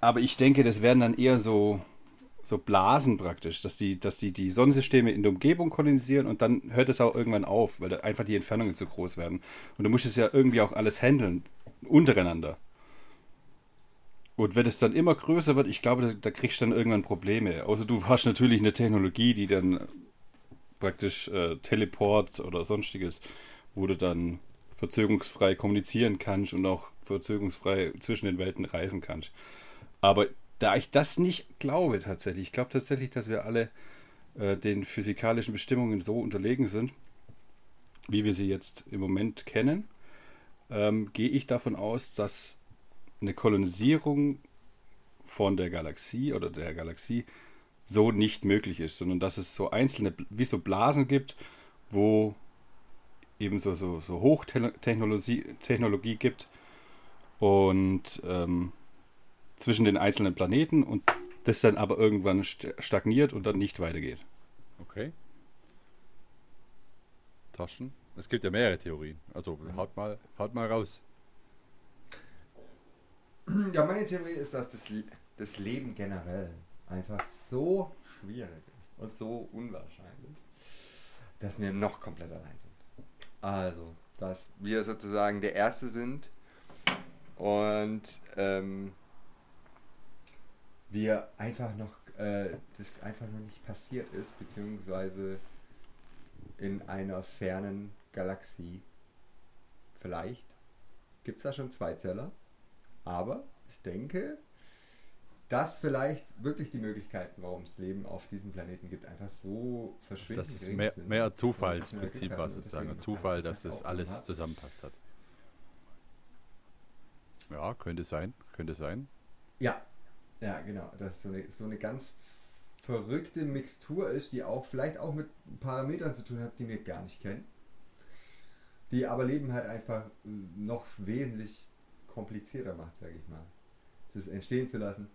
Aber ich denke, das werden dann eher so, so Blasen praktisch, dass die, dass die die Sonnensysteme in der Umgebung kolonisieren und dann hört es auch irgendwann auf, weil einfach die Entfernungen zu groß werden. Und du musst es ja irgendwie auch alles handeln, untereinander. Und wenn es dann immer größer wird, ich glaube, da, da kriegst du dann irgendwann Probleme. Außer du hast natürlich eine Technologie, die dann praktisch äh, Teleport oder sonstiges, wo du dann verzögerungsfrei kommunizieren kannst und auch verzögerungsfrei zwischen den Welten reisen kannst. Aber da ich das nicht glaube tatsächlich, ich glaube tatsächlich, dass wir alle äh, den physikalischen Bestimmungen so unterlegen sind, wie wir sie jetzt im Moment kennen, ähm, gehe ich davon aus, dass eine Kolonisierung von der Galaxie oder der Galaxie so nicht möglich ist, sondern dass es so einzelne, wie so Blasen gibt, wo eben so, so, so Hochtechnologie Technologie gibt und ähm, zwischen den einzelnen Planeten und das dann aber irgendwann st- stagniert und dann nicht weitergeht. Okay. Taschen? Es gibt ja mehrere Theorien. Also haut mal, haut mal raus. ja, meine Theorie ist, dass das, das Leben generell einfach so schwierig ist und so unwahrscheinlich, dass wir noch komplett allein sind. Also, dass wir sozusagen der Erste sind und ähm, wir einfach noch, äh, das einfach noch nicht passiert ist, beziehungsweise in einer fernen Galaxie. Vielleicht gibt es da schon Zweizeller, aber ich denke, dass vielleicht wirklich die Möglichkeiten, warum es Leben auf diesem Planeten gibt, einfach so verschwindend Das ist mehr, mehr Zufallsprinzip Glück sozusagen. Zufall, dass das alles auch- zusammenpasst hat. Ja, könnte sein, könnte sein. Ja, ja, genau. Dass so eine, so eine ganz verrückte Mixtur ist, die auch vielleicht auch mit Parametern zu tun hat, die wir gar nicht kennen. Die aber Leben halt einfach äh, noch wesentlich komplizierter macht, sage ich mal. Das entstehen zu lassen.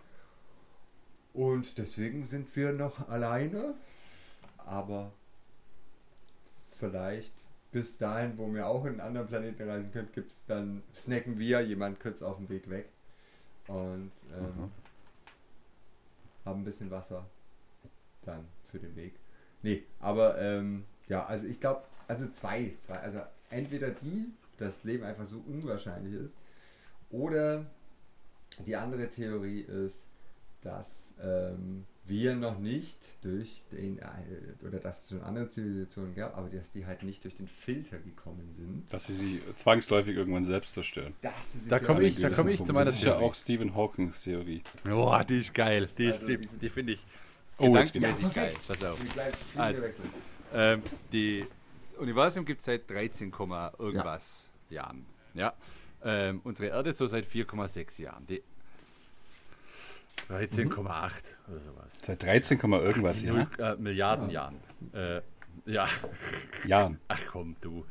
Und deswegen sind wir noch alleine, aber vielleicht bis dahin, wo wir auch in einen anderen Planeten reisen können, gibt es dann, snacken wir jemand kurz auf dem Weg weg. Und ähm, Mhm. haben ein bisschen Wasser dann für den Weg. Nee, aber ähm, ja, also ich glaube, also zwei, zwei, also entweder die, das Leben einfach so unwahrscheinlich ist, oder die andere Theorie ist, dass ähm, wir noch nicht durch den, äh, oder dass es schon andere Zivilisationen gab, aber dass die halt nicht durch den Filter gekommen sind. Dass sie sie zwangsläufig irgendwann selbst zerstören. Dass Da komme ich- da komm ich zu meiner Das ist ja auch Stephen Hawkings Theorie. Boah, die ist geil. Die, Also die, die finde ich Oh, gedankenmäßig Ja, geil. Pass auf. Also. Ähm, die, Universum gibt es seit 13, Komma irgendwas Jahren. Ja. Ähm, unsere Erde so seit 4,6 Jahren. Die 13,8 oder sowas. Seit 13, Komma irgendwas, ja. null- äh, Milliarden Jahren. Äh, ja, Jahren. ach komm, du.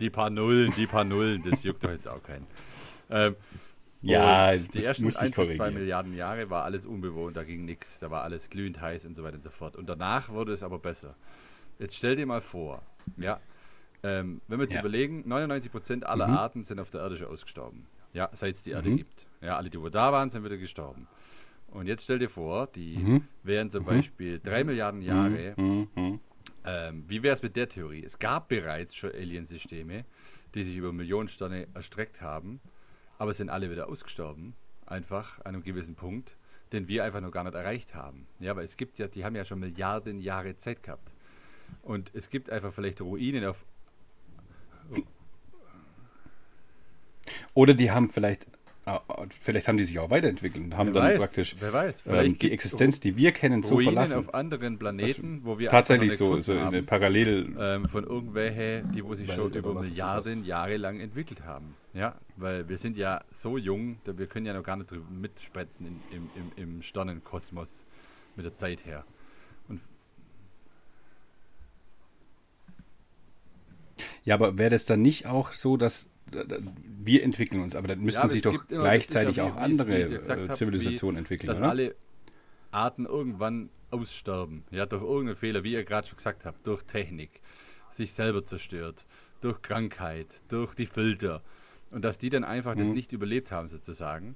Die paar Nullen, die paar Nullen, das juckt doch jetzt auch keinen. Ähm, Ja, die das ersten musste 1 ich bis 2 korrigieren. Milliarden Jahre war alles unbewohnt, da ging nichts, da war alles glühend heiß und so weiter und so fort. Und danach wurde es aber besser. Jetzt stell dir mal vor, ja, ähm, wenn wir jetzt Ja. überlegen, 99% aller Mhm. Arten sind auf der Erde schon ausgestorben. Ja, seit es die Erde Mhm. gibt. Ja, alle, die wo da waren, sind wieder gestorben. Und jetzt stell dir vor, die Mhm. wären zum Beispiel 3 Milliarden Jahre Mhm, mhm. ähm, wie wäre es mit der Theorie? Es gab bereits schon Aliensysteme, die sich über Millionen Sterne erstreckt haben, aber sind alle wieder ausgestorben, einfach an einem gewissen Punkt, den wir einfach noch gar nicht erreicht haben. Ja, weil es gibt ja, die haben ja schon Milliarden Jahre Zeit gehabt. Und es gibt einfach vielleicht Ruinen auf. Oder die haben vielleicht, äh, vielleicht haben die sich auch weiterentwickelt und haben wer dann weiß, praktisch wer weiß, ähm, vielleicht die Existenz, die wir kennen, so Ruinen verlassen. auf anderen Planeten, wo wir Tatsächlich so, so eine. Parallel. ähm, von irgendwelche, die wo sich schon über Milliarden Jahre lang entwickelt haben. Ja, weil wir sind ja so jung, da wir können ja noch gar nicht drüber mitspretzen im, im, im Sternenkosmos mit der Zeit her. Und Ja, aber wäre das dann nicht auch so, dass äh, wir entwickeln uns, aber dann müssten aber sich doch gleichzeitig das ist auch ja andere äh, Zivilisationen entwickeln, dass oder? alle Arten irgendwann aussterben, ja, durch irgendeinen Fehler, wie ihr gerade schon gesagt habt, durch Technik, sich selber zerstört, durch Krankheit, durch die Filter und dass die dann einfach das Mhm. nicht überlebt haben sozusagen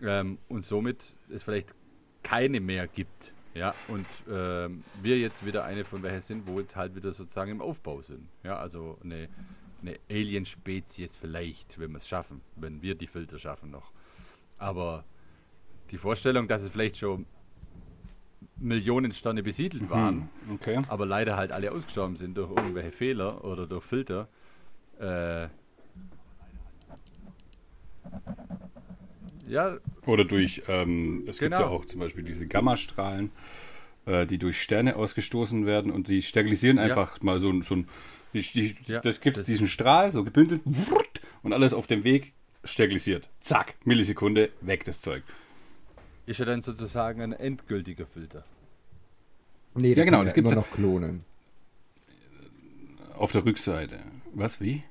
ähm, und somit es vielleicht keine mehr gibt, ja, und ähm, wir jetzt wieder eine von welchen sind, wo jetzt halt wieder sozusagen im Aufbau sind, ja, also eine, eine Alien-Spezies vielleicht, wenn wir es schaffen, wenn wir die Filter schaffen noch, aber die Vorstellung, dass es vielleicht schon Millionen Sterne besiedelt waren, Hm, okay. aber leider halt alle ausgestorben sind durch irgendwelche Fehler oder durch Filter. Äh, ja, Oder durch, ähm, es gibt Genau. ja auch zum Beispiel diese Gammastrahlen, äh, die durch Sterne ausgestoßen werden und die sterilisieren Ja. einfach mal so, ein- so ein, die, die, Ja, das gibt das- diesen Strahl, so gebündelt, wurrt, und alles auf dem Weg sterilisiert. Zack, Millisekunde, weg das Zeug. ist ja dann sozusagen ein endgültiger Filter. Nee, Ja, genau, kann das ja immer ja- noch klonen. Auf der Rückseite. Was, wie?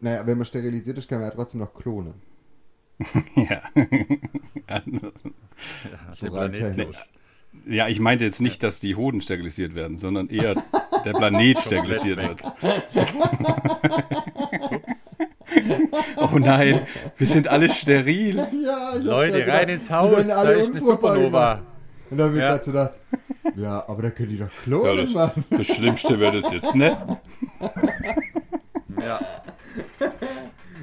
Naja, wenn man sterilisiert ist, kann man ja trotzdem noch klonen. ja. Ja, So ja, ich meinte jetzt nicht, dass die Hoden sterilisiert werden, sondern eher der Planet sterilisiert wird. oh nein, wir sind alle steril. Ja, Leute, ja rein gedacht, ins Haus, da alle ist eine Supernova. Und dann habe ich Ja. dazu gedacht, ja, aber da können die doch Ja, klonen, das, Mann. das Schlimmste wäre das jetzt nicht. Ja,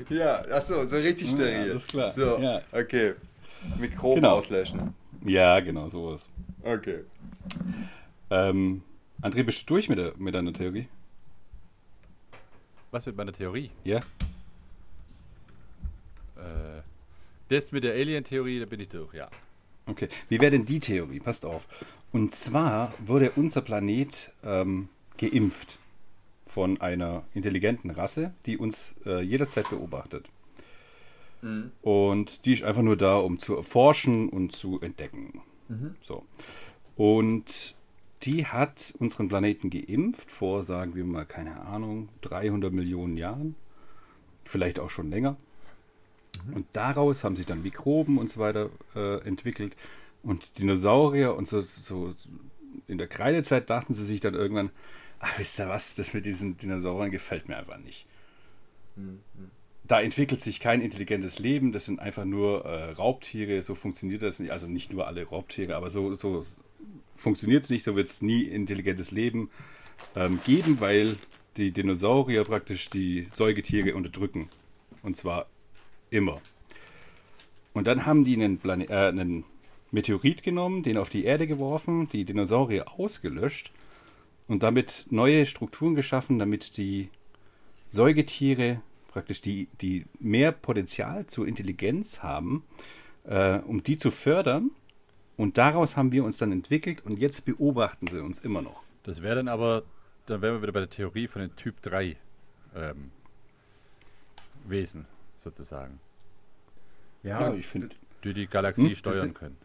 Ja, achso, so richtig steril. alles klar. So, Ja. okay. Mikroben Genau. auslöschen. Ja, genau, sowas. Okay. Ähm, André, bist du durch mit, der, mit deiner Theorie? was mit meiner Theorie? Ja? Äh, das mit der Alien-Theorie, da bin ich durch, ja. Okay. Wie wäre denn die Theorie? Passt auf. Und zwar wurde unser Planet ähm, geimpft von einer intelligenten Rasse, die uns äh, jederzeit beobachtet. Und die ist einfach nur da, um zu erforschen und zu entdecken. So. Und die hat unseren Planeten geimpft vor, sagen wir mal, keine Ahnung, 300 Millionen Jahren. Vielleicht auch schon länger. Und daraus haben sich dann Mikroben und so weiter äh, entwickelt. Und Dinosaurier und so, so in der Kreidezeit dachten sie sich dann irgendwann, ach, wisst ihr was, das mit diesen Dinosauriern gefällt mir einfach nicht. da entwickelt sich kein intelligentes Leben, das sind einfach nur äh, Raubtiere, so funktioniert das nicht, also nicht nur alle Raubtiere, aber so, so funktioniert es nicht, so wird es nie intelligentes Leben ähm, geben, weil die Dinosaurier praktisch die Säugetiere unterdrücken. Und zwar immer. Und dann haben die einen, Plane äh, einen Meteorit genommen, den auf die Erde geworfen, die Dinosaurier ausgelöscht und damit neue Strukturen geschaffen, damit die Säugetiere praktisch die, die mehr Potenzial zur Intelligenz haben, äh, um die zu fördern. Und daraus haben wir uns dann entwickelt und jetzt beobachten sie uns immer noch. Das wäre dann aber, dann wären wir wieder bei der Theorie von den Typ 3 ähm, Wesen, sozusagen. Ja, Ja, ich finde. Die die Galaxie Hm, steuern sind- können.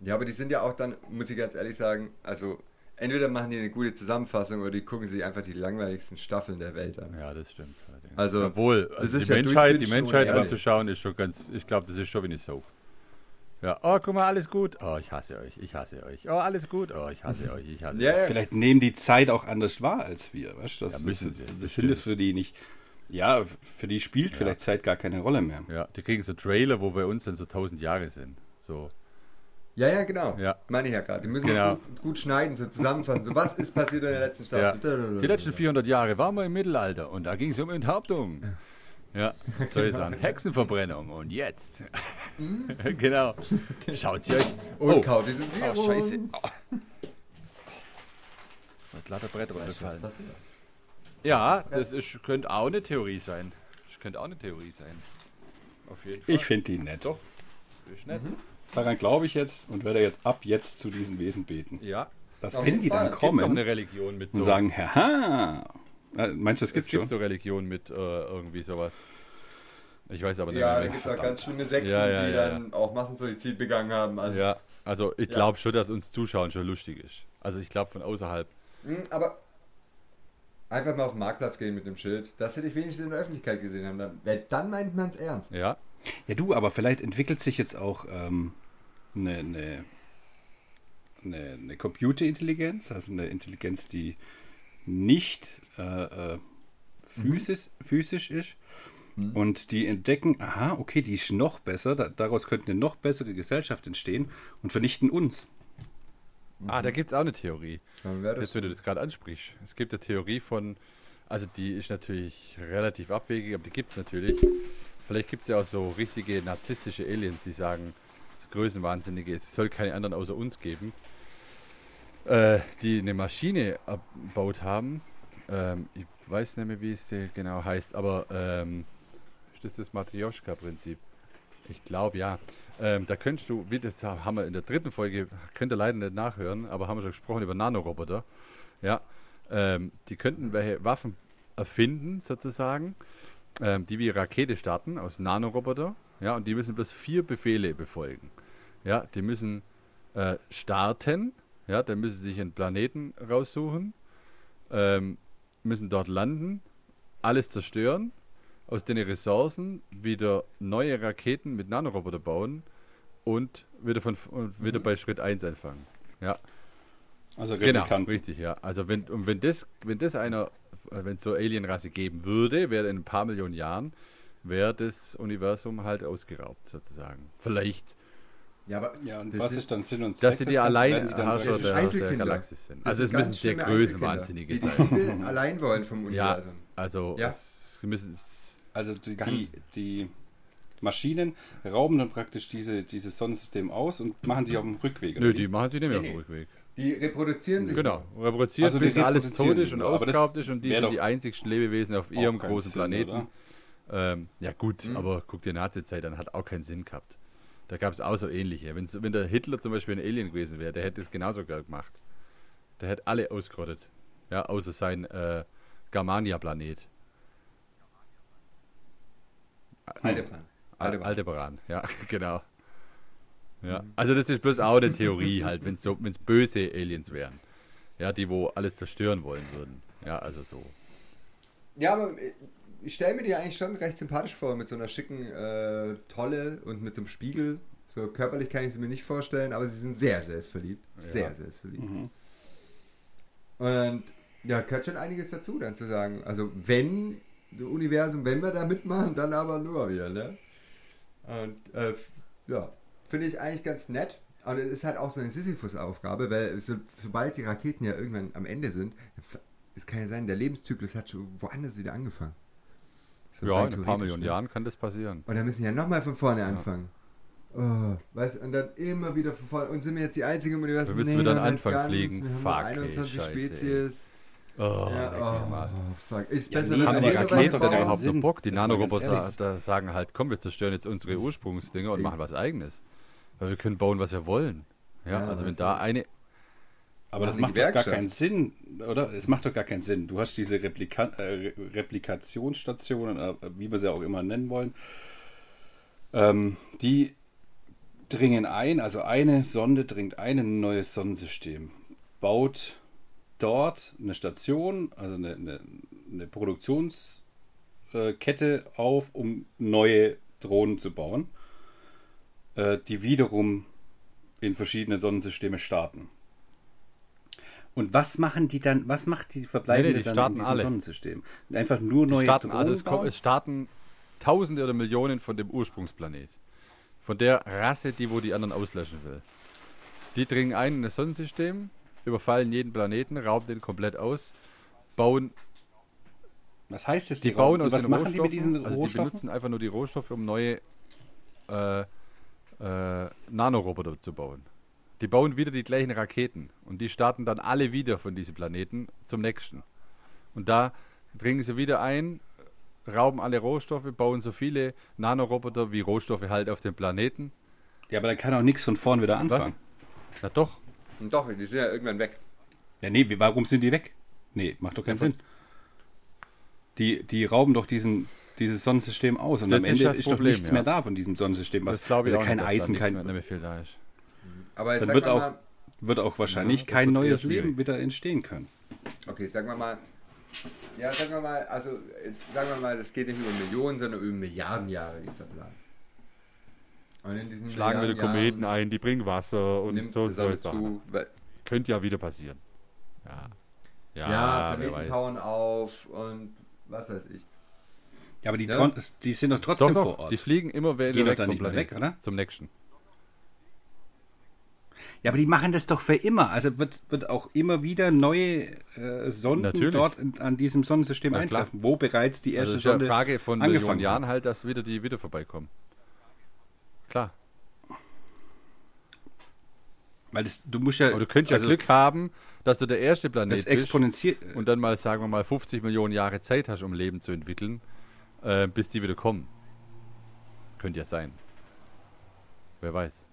Ja, aber die sind ja auch dann, muss ich ganz ehrlich sagen, also entweder machen die eine gute Zusammenfassung oder die gucken sich einfach die langweiligsten Staffeln der Welt an. Ja, das stimmt. allerdings. Also, Obwohl, das also ist die ja Menschheit, die Menschheit anzuschauen, ist schon ganz, ich glaube, das ist schon wie eine Soap. Ja, oh, guck mal, alles gut. Oh, ich hasse euch, ich hasse euch. Oh, alles gut. Oh, ich hasse euch, ich hasse Ja, euch. ja. Vielleicht nehmen die Zeit auch anders wahr als wir. Weißt? du? Das, Ja, müssen das, das, das das stimmt. sind es für die nicht. Ja, für die spielt vielleicht Zeit gar keine Rolle mehr. Ja, die kriegen so Trailer, wo bei uns dann so 1000 Jahre sind. So. Ja, ja, genau. Ja. Meine ich ja gerade. Die müssen Genau. gut, gut schneiden, so zusammenfassen. So, was ist passiert in der letzten Ja. Staffel? Die letzten 400 Jahre waren wir im Mittelalter und da ging es um Enthauptung. Ja, soll ich sagen. Hexenverbrennung und jetzt. genau. Schaut sie euch. Und oh, Kautisierung. oh, scheiße. Oh. Hat lauter Brett runtergefallen. Ja, das ist, könnte auch eine Theorie sein. Das könnte auch eine Theorie sein. Auf jeden Fall. Ich finde die nett. Doch. Ist nett. Daran glaube ich jetzt und werde jetzt ab jetzt zu diesen Wesen beten. Ja. Dass wenn die dann. Gibt kommen eine Religion mit so. und sagen, haha. Äh, Meinst du, es gibt schon? so Religion mit äh, irgendwie sowas. Ich weiß aber nicht Ja, da gibt es auch ganz schlimme Sekten, Ja, ja, die ja, dann auch Massensuizid begangen haben. Also, Ja, also ich Ja. glaube schon, dass uns Zuschauen schon lustig ist. Also ich glaube von außerhalb. Hm, aber einfach mal auf den Marktplatz gehen mit dem Schild, dass sie dich wenigstens in der Öffentlichkeit gesehen haben. Dann, dann meint man es ernst. Ja, Ja, du, aber vielleicht entwickelt sich jetzt auch ähm, eine, eine, eine, eine Computerintelligenz, also eine Intelligenz, die nicht äh, äh, physisch, physisch ist. Und die entdecken, aha, okay, die ist noch besser, da, daraus könnte eine noch bessere Gesellschaft entstehen und vernichten uns. ah, da gibt es auch eine Theorie. Jetzt, wenn du das gerade ansprichst. Es gibt eine Theorie von, also die ist natürlich relativ abwegig, aber die gibt es natürlich. Vielleicht gibt es ja auch so richtige narzisstische Aliens, die sagen, Größenwahnsinnige, es soll keine anderen außer uns geben, äh, die eine Maschine erbaut haben. Ähm, ich weiß nicht mehr, wie es genau heißt, aber ähm, ist das das Matryoshka-Prinzip? Ich glaube ja. Ähm, da könntest du, wie das haben wir in der dritten Folge, könnt ihr leider nicht nachhören, aber haben wir schon gesprochen über Nanoroboter. Ja, ähm, die könnten welche Waffen erfinden, sozusagen, ähm, die wie Rakete starten aus Nanoroboter. Ja, und die müssen bloß vier Befehle befolgen. Ja, die müssen äh, starten. Ja, dann müssen sie sich einen Planeten raussuchen, ähm, müssen dort landen, alles zerstören, aus den Ressourcen wieder neue Raketen mit Nanoroboter bauen und wieder, von, und wieder bei Schritt 1 anfangen. Ja, Also genau, richtig, ja. Also wenn, und wenn das, wenn das einer, wenn es so Alienrasse geben würde, wäre in ein paar Millionen Jahren, wäre das Universum halt ausgeraubt, sozusagen. Vielleicht, Ja, aber Ja, und was sind- ist dann Sinn und Zweck? dass sie die allein die dann Herrscher Das ist der, der. Galaxis sind. das Also es müssen sehr Größenwahnsinnige die sein. die Liebe allein wollen vom Ja, Universum. also Ja. sie müssen es, Also die, die, die Maschinen rauben dann praktisch diese, dieses Sonnensystem aus und machen sich auf dem Rückweg. nö, die machen sie nicht mehr Nee, auf dem. Rückweg. Die reproduzieren sich. Genau, reproduziert, Also die bis alles reproduzieren tot sich ist und ausgeraubt ist und die sind die einzigsten Lebewesen auf ihrem großen Sinn, Planeten. Ähm, ja gut, aber guck dir Nazi-Zeit an, hat auch keinen Sinn gehabt. Da gab es auch so ähnliche. Wenn's, wenn der Hitler zum Beispiel ein Alien gewesen wäre, der hätte es genauso geil gemacht. Der hätte alle ausgerottet. Ja, außer sein äh, Germania-Planet. Aldebaran. Aldebaran. Aldebaran, ja, genau. Ja, also das ist bloß auch eine Theorie halt, wenn es so, wenn's böse Aliens wären. Ja, die wo alles zerstören wollen würden. Ja, also so. Ja, aber äh, ich stelle mir die eigentlich schon recht sympathisch vor, mit so einer schicken äh, Tolle und mit so einem Spiegel. So körperlich kann ich sie mir nicht vorstellen, aber sie sind sehr selbstverliebt. Sehr Ja. selbstverliebt. Mhm. Und ja, gehört schon einiges dazu, dann zu sagen. Also, wenn Universum, wenn wir da mitmachen, dann aber nur wieder, ne? Und äh, ja, finde ich eigentlich ganz nett. Und es ist halt auch so eine Sisyphus-Aufgabe, weil so, sobald die Raketen ja irgendwann am Ende sind, es kann ja sein, der Lebenszyklus hat schon woanders wieder angefangen. So ja, in ein paar Millionen ne? Jahren kann das passieren. Und dann müssen ja nochmal von vorne ja. anfangen. Oh, weißt, und dann immer wieder von vorne. Und sind wir jetzt die einzigen im Universum? Wir müssen nee, wieder an Anfang fliegen. Wir Fuck, haben 21 ey, Spezies. Oh, ja, oh, fuck. Ist ja, besser, nee, wenn wir die Raketen doch überhaupt noch Bock. Die Nanoroboter da sagen halt, komm, wir zerstören jetzt unsere Ursprungsdinger und machen was eigenes. Weil wir können bauen, was wir wollen. Ja, ja also wenn da eine aber das macht doch gar keinen Sinn, oder? Es macht doch gar keinen Sinn. Du hast diese Replika äh, Replikationsstationen, äh, wie wir sie auch immer nennen wollen, ähm, die dringen ein, also eine Sonde dringt ein in ein neues Sonnensystem, baut dort eine Station, also eine, eine, eine Produktionskette auf, um neue Drohnen zu bauen, äh, die wiederum in verschiedene Sonnensysteme starten. Und was machen die dann, was macht die verbleibende nee, nee, die dann starten in alle. Sonnensystem? Einfach nur neue starten, Also es, kommt, es starten Tausende oder Millionen von dem Ursprungsplanet. Von der Rasse, die wo die anderen auslöschen will. Die dringen ein in das Sonnensystem, überfallen jeden Planeten, rauben den komplett aus, bauen. Was heißt das? Die, die bauen aus was den machen Rohstoffen, die mit diesen Rohstoffen? Also die benutzen einfach nur die Rohstoffe, um neue äh, äh, Nanoroboter zu bauen. Die bauen wieder die gleichen Raketen und die starten dann alle wieder von diesem Planeten zum nächsten. Und da dringen sie wieder ein, rauben alle Rohstoffe, bauen so viele Nanoroboter wie Rohstoffe halt auf dem Planeten. Ja, aber dann kann auch nichts von vorn wieder anfangen. Was? Na doch. Doch, die sind ja irgendwann weg. Ja, nee, warum sind die weg? Nee, macht doch keinen Sinn. Die, die rauben doch diesen, dieses Sonnensystem aus und das am Ende ist, ist Problem, doch nichts ja. mehr da von diesem Sonnensystem. Was, das glaube ich also auch kein nicht, Eisen, kein. Mehr, viel da ist. Aber dann wird auch, mal, wird auch wahrscheinlich ja, kein neues Leben wieder entstehen können. Okay, sagen wir mal, ja, sagen wir mal, also jetzt sagen wir mal, das geht nicht um Millionen, sondern um Milliarden Jahre, dieser Plan. Und in diesen Schlagen wir die Kometen ein, die bringen Wasser und so, so zu, Könnte ja wieder passieren. Ja. Ja, ja Planeten tauen auf und was weiß ich. Ja, aber die, ja? die sind doch trotzdem doch, vor Ort. Die fliegen immer wieder weg vom Planeten, weg, oder? Zum nächsten. Ja, aber die machen das doch für immer. Also wird, wird auch immer wieder neue äh, Sonden Natürlich. dort in, an diesem Sonnensystem ja, eintreffen, wo bereits die erste also das ist ja eine Frage von Millionen Jahren halt, dass wieder die wieder vorbeikommen. Klar. Weil das, du musst ja. Aber du könntest also, ja Glück haben, dass du der erste Planet das exponentiert bist und dann mal, sagen wir mal, 50 Millionen Jahre Zeit hast, um Leben zu entwickeln, äh, bis die wieder kommen. Könnte ja sein. Wer weiß.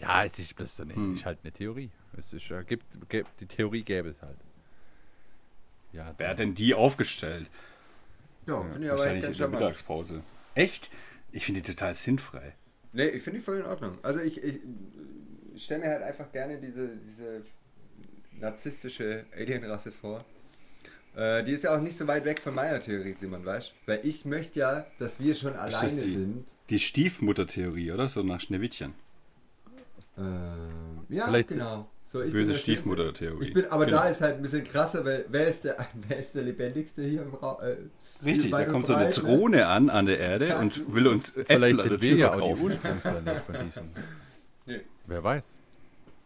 Ja, es ist bloß so eine, hm. ist halt eine Theorie. Es ist, äh, gibt, gibt, die Theorie gäbe es halt. Ja, Wer hat denn die aufgestellt? Ja, finde ich aber echt ganz in der Mittagspause. Echt? Ich finde die total sinnfrei. Nee, ich finde die voll in Ordnung. Also ich, ich, ich stelle mir halt einfach gerne diese, diese narzisstische Alienrasse vor. Äh, die ist ja auch nicht so weit weg von meiner Theorie, Simon, weißt Weil ich möchte ja, dass wir schon alleine die, sind. Die Stiefmutter-Theorie, oder? So nach Schneewittchen. Äh, ja, Vielleicht genau. So, böse Stiefmutter-Theorie. Ich bin, aber genau. da ist halt ein bisschen krasser, weil wer ist der, wer ist der lebendigste hier im Raum? Äh, Richtig, da kommt so eine ne? Drohne an an der Erde ja. und will uns Vielleicht sind wir ja auch die Ursprungsplanet von diesem. Nee. Wer weiß.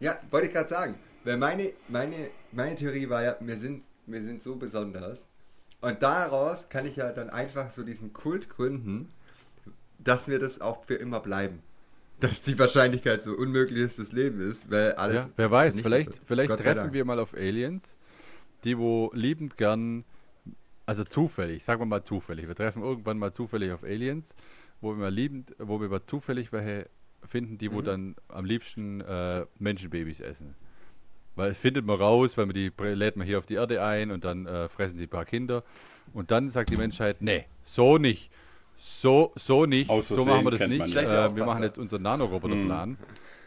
Ja, wollte ich gerade sagen. Weil meine, meine, meine Theorie war ja, wir sind, wir sind so besonders. Und daraus kann ich ja dann einfach so diesen Kult gründen, dass wir das auch für immer bleiben dass die Wahrscheinlichkeit so unmöglichstes Leben ist, weil alles. Ja, wer weiß, vielleicht, vielleicht treffen wir mal auf Aliens, die wo liebend gern, also zufällig, sagen wir mal zufällig, wir treffen irgendwann mal zufällig auf Aliens, wo wir mal liebend, wo wir mal zufällig welche finden, die mhm. wo dann am liebsten äh, Menschenbabys essen. Weil es findet man raus, weil man die lädt man hier auf die Erde ein und dann äh, fressen sie ein paar Kinder. Und dann sagt die Menschheit, nee, so nicht. So, so nicht. so machen wir das nicht. Äh, wir machen jetzt unseren Nanoroboterplan. Mhm.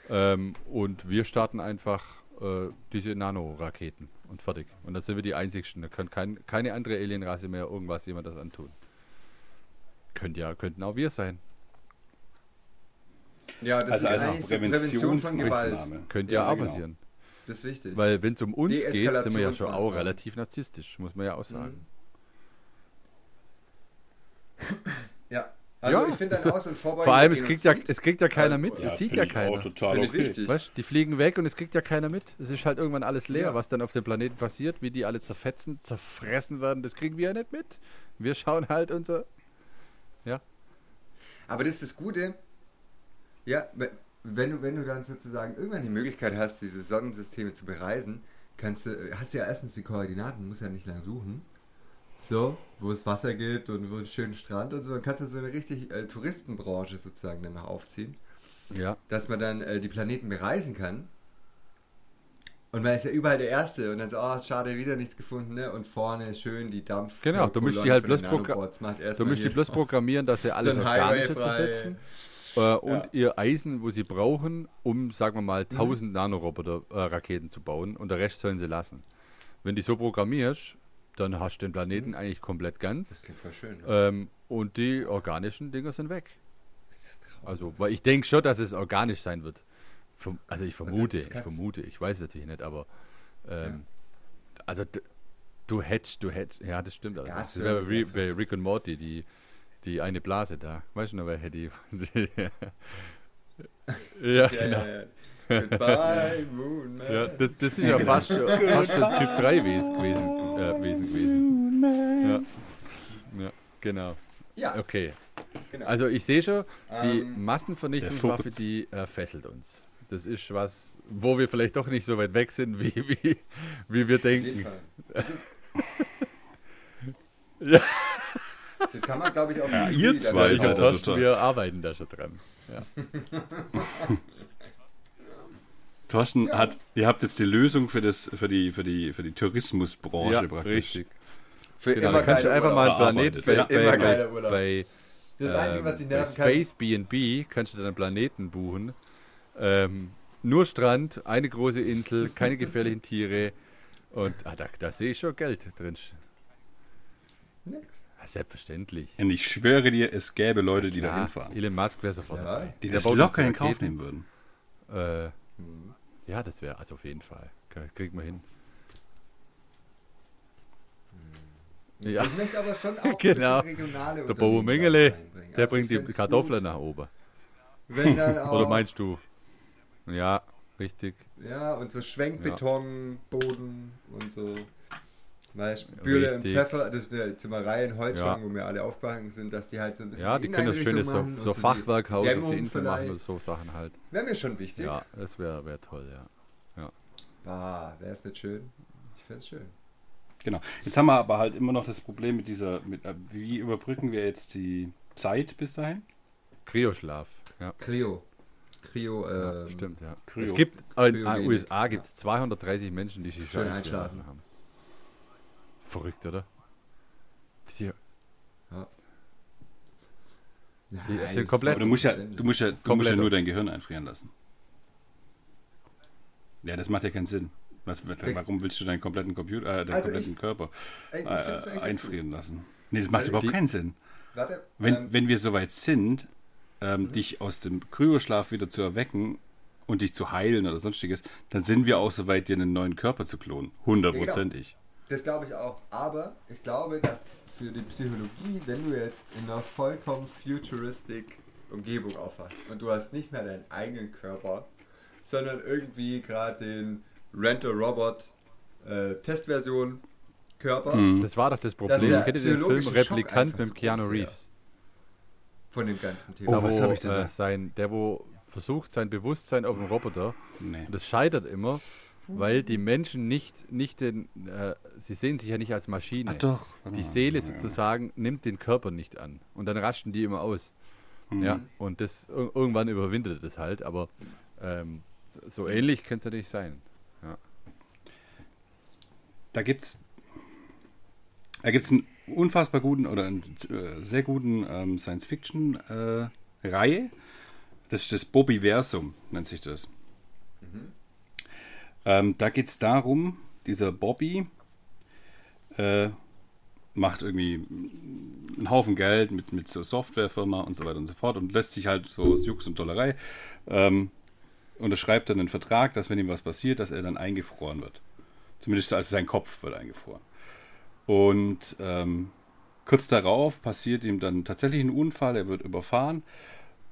Ähm, und wir starten einfach äh, diese Nanoraketen und fertig. Und dann sind wir die Einzigsten. Da kann kein, keine andere Alienrasse mehr irgendwas jemand das antun. Könnt ja, könnten auch wir sein. Ja, das also ist als Prävention, Prävention von Gewalt. Könnte ja, ja auch genau. passieren. Das ist wichtig. Weil wenn es um uns geht, sind wir ja schon auch relativ narzisstisch, muss man ja auch sagen. Ja. Also Ja. ich finde dann Aus- und Vorbeugen. Vor allem, es kriegt, ja, es kriegt ja keiner Ja, mit, ja, es sieht ja keiner. total okay. Weißt, die fliegen weg und es kriegt ja keiner mit. Es ist halt irgendwann alles leer, Ja. was dann auf dem Planeten passiert, wie die alle zerfetzen, zerfressen werden, das kriegen wir ja nicht mit. Wir schauen halt unser. Aber das ist das Gute. Ja, we- wenn du, wenn du dann sozusagen irgendwann die Möglichkeit hast, diese Sonnensysteme zu bereisen, kannst du, hast du ja erstens die Koordinaten, musst ja nicht lange suchen. So, wo es Wasser gibt und wo einen schönen Strand und so, dann kannst du so eine richtig äh, Touristenbranche sozusagen dann noch aufziehen, Ja. dass man dann äh, die Planeten bereisen kann. Und man ist ja überall der Erste und dann so, oh, schade, wieder nichts gefunden, ne? Und vorne schön die Dampf. Genau, du musst die halt bloß So müsst ihr bloß programmieren, dass sie alles ein Organische frei. zersetzen. Äh, und ihr Eisen, wo sie brauchen, um, sagen wir mal, Mhm. 1000 Nanoroboter-Raketen zu bauen. Und der Rest sollen sie lassen. Wenn du die so programmierst, dann hast du den Planeten eigentlich komplett Das ganz. ist voll schön. Ne? Ähm, und die organischen Dinger sind weg. Also, weil ich denke schon, dass es organisch sein wird. Verm- Also ich vermute, das ich vermute, ich weiß es natürlich nicht, aber ähm, also d- du hättest, du hättest, ja, das stimmt. Also, das wäre bei, bei Rick und Morty, die, die eine Blase da. Weißt du noch, welche die? die ja, genau. ja, ja. Goodbye, Moon Man. Ja, das, das ist ja fast schon, fast schon Typ 3 Wesen gewesen. Äh, Wesen gewesen. Ja. ja, genau. Ja, Okay. genau. Also ich sehe schon, die Ähm, Massenvernichtungswaffe, die äh, fesselt uns. Das ist was, wo wir vielleicht doch nicht so weit weg sind, wie, wie, wie wir auf jeden denken. Fall. Das, ist, Ja. das kann man, glaube ich, auch Ja, ihr zwei Ich total. wir arbeiten da schon dran. Ja. Thorsten hat, ihr habt jetzt die Lösung für das, für die, für die, für die Tourismusbranche Ja, praktisch. richtig. Für Genau, immer kannst du einfach mal Urlaub. einen Planeten Bearbeitet, bei, ja. bei, Immer Urlaub. bei, Das Einzige, was die ähm, nerven bei kann. Space B&B kannst du dann einen Planeten buchen. Ähm, nur Strand, eine große Insel, keine gefährlichen Tiere. Und ah, da, da sehe ich schon Geld drin. Nix. Ja, selbstverständlich. Und ich schwöre dir, es gäbe Leute, die da hinfahren. Elon Musk wäre sofort Ja. dabei. Die das locker in Kauf nehmen würden. Äh, ja, das wäre also auf jeden Fall. K- Kriegen wir hin. Ja, Ich möchte aber schon auch ein Genau. bisschen regionale der Unternehmen Bo Mengele, der Also bringt die Kartoffeln gut, nach oben. Oder meinst du? Ja, richtig. Ja, und so Schwenkbeton, Boden und so. Bühle und Richtig. Pfeffer, das ist eine Zimmerei in Holzschwang, Ja. wo wir alle aufgehangen sind, dass die halt so ein bisschen Ja, die können das schöne so, machen so und Fachwerkhaus auf die Insel machen vielleicht. oder so Sachen halt. Wäre mir schon wichtig. Ja, das wäre wär toll, ja. Bah, wäre es nicht schön? Ich fände es schön. Genau. Jetzt haben wir aber halt immer noch das Problem mit dieser, mit, äh, wie überbrücken wir jetzt die Zeit bis dahin? Kryoschlaf. Ja. Cryo, ja ähm, stimmt, ja. Kryo. Es gibt, äh, in den. USA gibt es 230 Menschen, die sich Schön schon einschlafen haben. Verrückt, oder? Die, Nein, Die das komplett- Aber du musst ja, du musst ja, du musst ja nur dein Gehirn einfrieren lassen. Ja, das macht ja keinen Sinn. Was, warum willst du deinen kompletten Computer, äh, deinen Also kompletten ich- Körper Ey, ich äh, einfrieren lassen? Nee, das macht Weil überhaupt die- keinen Sinn. Warte, Wenn, ähm, wenn wir soweit sind, ähm, Mhm. dich aus dem Kryoschlaf wieder zu erwecken und dich zu heilen oder sonstiges, dann sind wir auch soweit, dir einen neuen Körper zu klonen. Hundertprozentig. Das glaube ich auch. Aber ich glaube, dass für die Psychologie, wenn du jetzt in einer vollkommen futuristic Umgebung aufwachst und du hast nicht mehr deinen eigenen Körper, sondern irgendwie gerade den Rent-a-Robot äh, Testversion Körper Mhm. das war doch das Problem. Kennt ihr den Film Replikant mit Keanu. Reeves? von dem ganzen Oh, Thema. Was wo, hab ich denn da? äh, sein, der, wo versucht, sein Bewusstsein auf den Roboter Nee. Und das scheitert immer, weil die Menschen nicht, nicht den, äh, sie sehen sich ja nicht als Maschine. Ach doch. Die Seele sozusagen nimmt den Körper nicht an. Und dann rasten die immer aus. Mhm. Ja, und das ir- irgendwann überwindet das halt, aber ähm, so, ähnlich könnte es natürlich sein. Da gibt's da gibt's einen unfassbar guten oder einen äh, sehr guten ähm, Science-Fiction-Reihe. das ist das Bobbyversum, nennt sich das. Ähm, da geht es darum, dieser Bobby äh, macht irgendwie einen Haufen Geld mit, mit so Softwarefirma und so weiter und so fort und lässt sich halt so aus Jux und Dollerei ähm, unterschreibt dann einen Vertrag, dass wenn ihm was passiert, dass er dann eingefroren wird. Zumindest also sein Kopf wird eingefroren. Und ähm, kurz darauf passiert ihm dann tatsächlich ein Unfall, er wird überfahren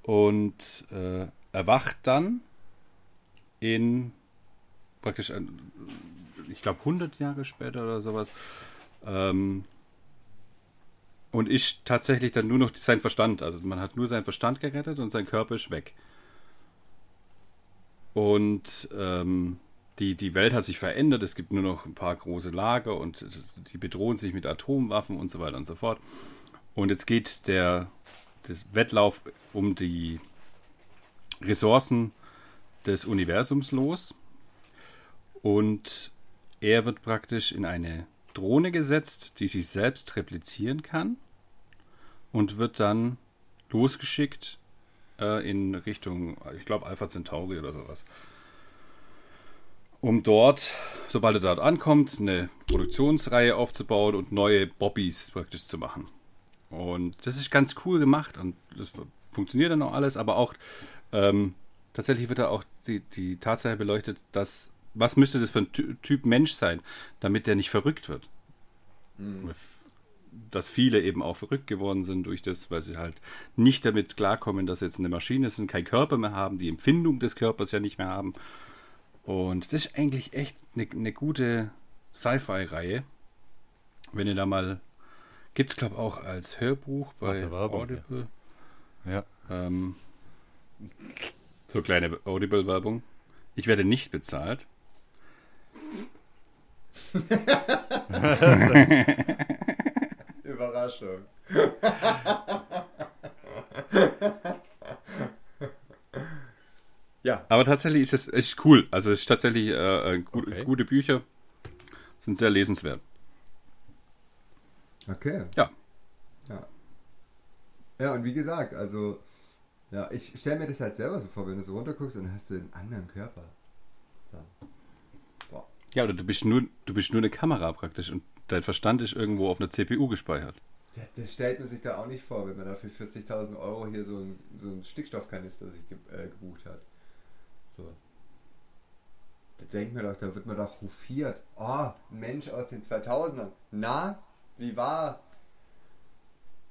und äh, erwacht dann in praktisch, ich glaube 100 Jahre später oder sowas. Ähm, und ist tatsächlich dann nur noch sein Verstand. Also man hat nur seinen Verstand gerettet und sein Körper ist weg. Und ähm, die, die Welt hat sich verändert. Es gibt nur noch ein paar große Lager und die bedrohen sich mit Atomwaffen und so weiter und so fort. Und jetzt geht der das Wettlauf um die Ressourcen des Universums los. Und er wird praktisch in eine Drohne gesetzt, die sich selbst replizieren kann und wird dann losgeschickt äh, in Richtung, ich glaube, Alpha Centauri oder sowas. Um dort, sobald er dort ankommt, eine Produktionsreihe aufzubauen und neue Bobbys praktisch zu machen. Und das ist ganz cool gemacht und das funktioniert dann auch alles, aber auch ähm, tatsächlich wird da auch die, die Tatsache beleuchtet, dass was müsste das für ein Typ Mensch sein, damit der nicht verrückt wird. Mhm dass viele eben auch verrückt geworden sind durch das, weil sie halt nicht damit klarkommen, dass jetzt eine Maschine sind, kein Körper mehr haben, die Empfindung des Körpers ja nicht mehr haben. Und das ist eigentlich echt eine, eine gute Sci-Fi-Reihe. Wenn ihr da mal. Gibt es, glaube ich, auch als Hörbuch bei Audible. Ja. Ähm, so kleine Audible-Werbung. Ich werde nicht bezahlt. Überraschung. ja. Aber tatsächlich ist es echt cool. Also es ist tatsächlich äh, gu okay. gute Bücher. Sind sehr lesenswert. Okay. Ja. Ja. Ja, und wie gesagt, also, ja, ich stelle mir das halt selber so vor, wenn du so runterguckst, dann hast du einen anderen Körper. Ja. Ja, oder du bist nur, du bist nur eine Kamera praktisch und dein Verstand ist irgendwo auf einer CPU gespeichert. Ja, das stellt man sich da auch nicht vor, wenn man da für 40.000 Euro hier so einen, so Stickstoffkanister sich ge äh, gebucht hat. So. Da denkt man doch, da wird man doch hofiert. Oh, ein Mensch aus den 2000ern. Na, wie war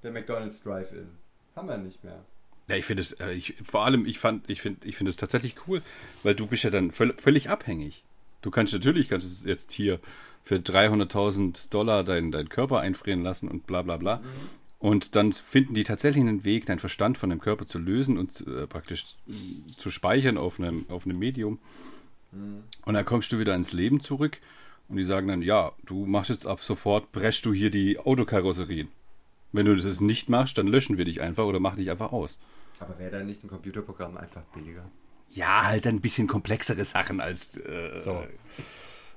der McDonald's Drive-In? Haben wir nicht mehr. Ja, ich finde es, äh, ich, vor allem, ich fand, ich finde, ich finde es tatsächlich cool, weil du bist ja dann völ völlig abhängig. Du kannst natürlich, kannst du jetzt hier für 300.000 Dollar deinen dein Körper einfrieren lassen und bla bla bla. Mhm. Und dann finden die tatsächlich einen Weg, deinen Verstand von dem Körper zu lösen und äh, praktisch zu speichern auf einem, auf einem Medium. Mhm. Und dann kommst du wieder ins Leben zurück und die sagen dann, ja, du machst jetzt ab sofort, brechst du hier die Autokarosserien. Wenn du das nicht machst, dann löschen wir dich einfach oder machen dich einfach aus. Aber wäre da nicht ein Computerprogramm einfach billiger? Ja, halt ein bisschen komplexere Sachen als äh, so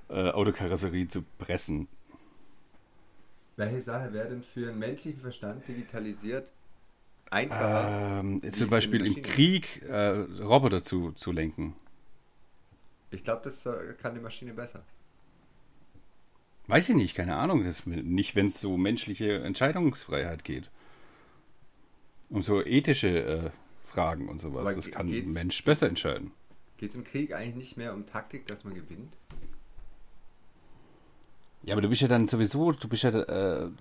äh, Autokarosserie zu pressen. Welche Sache wäre denn für einen menschlichen Verstand digitalisiert einfacher? Ähm, zum Beispiel im Krieg äh, Roboter zu, zu lenken. Ich glaube, das äh, kann die Maschine besser. Weiß ich nicht, keine Ahnung. Das nicht, wenn es so menschliche Entscheidungsfreiheit geht. Um so ethische äh, Fragen und sowas. Aber das kann ein Mensch besser entscheiden. Geht es im Krieg eigentlich nicht mehr um Taktik, dass man gewinnt? Ja, aber du bist ja dann sowieso, du bist ja äh,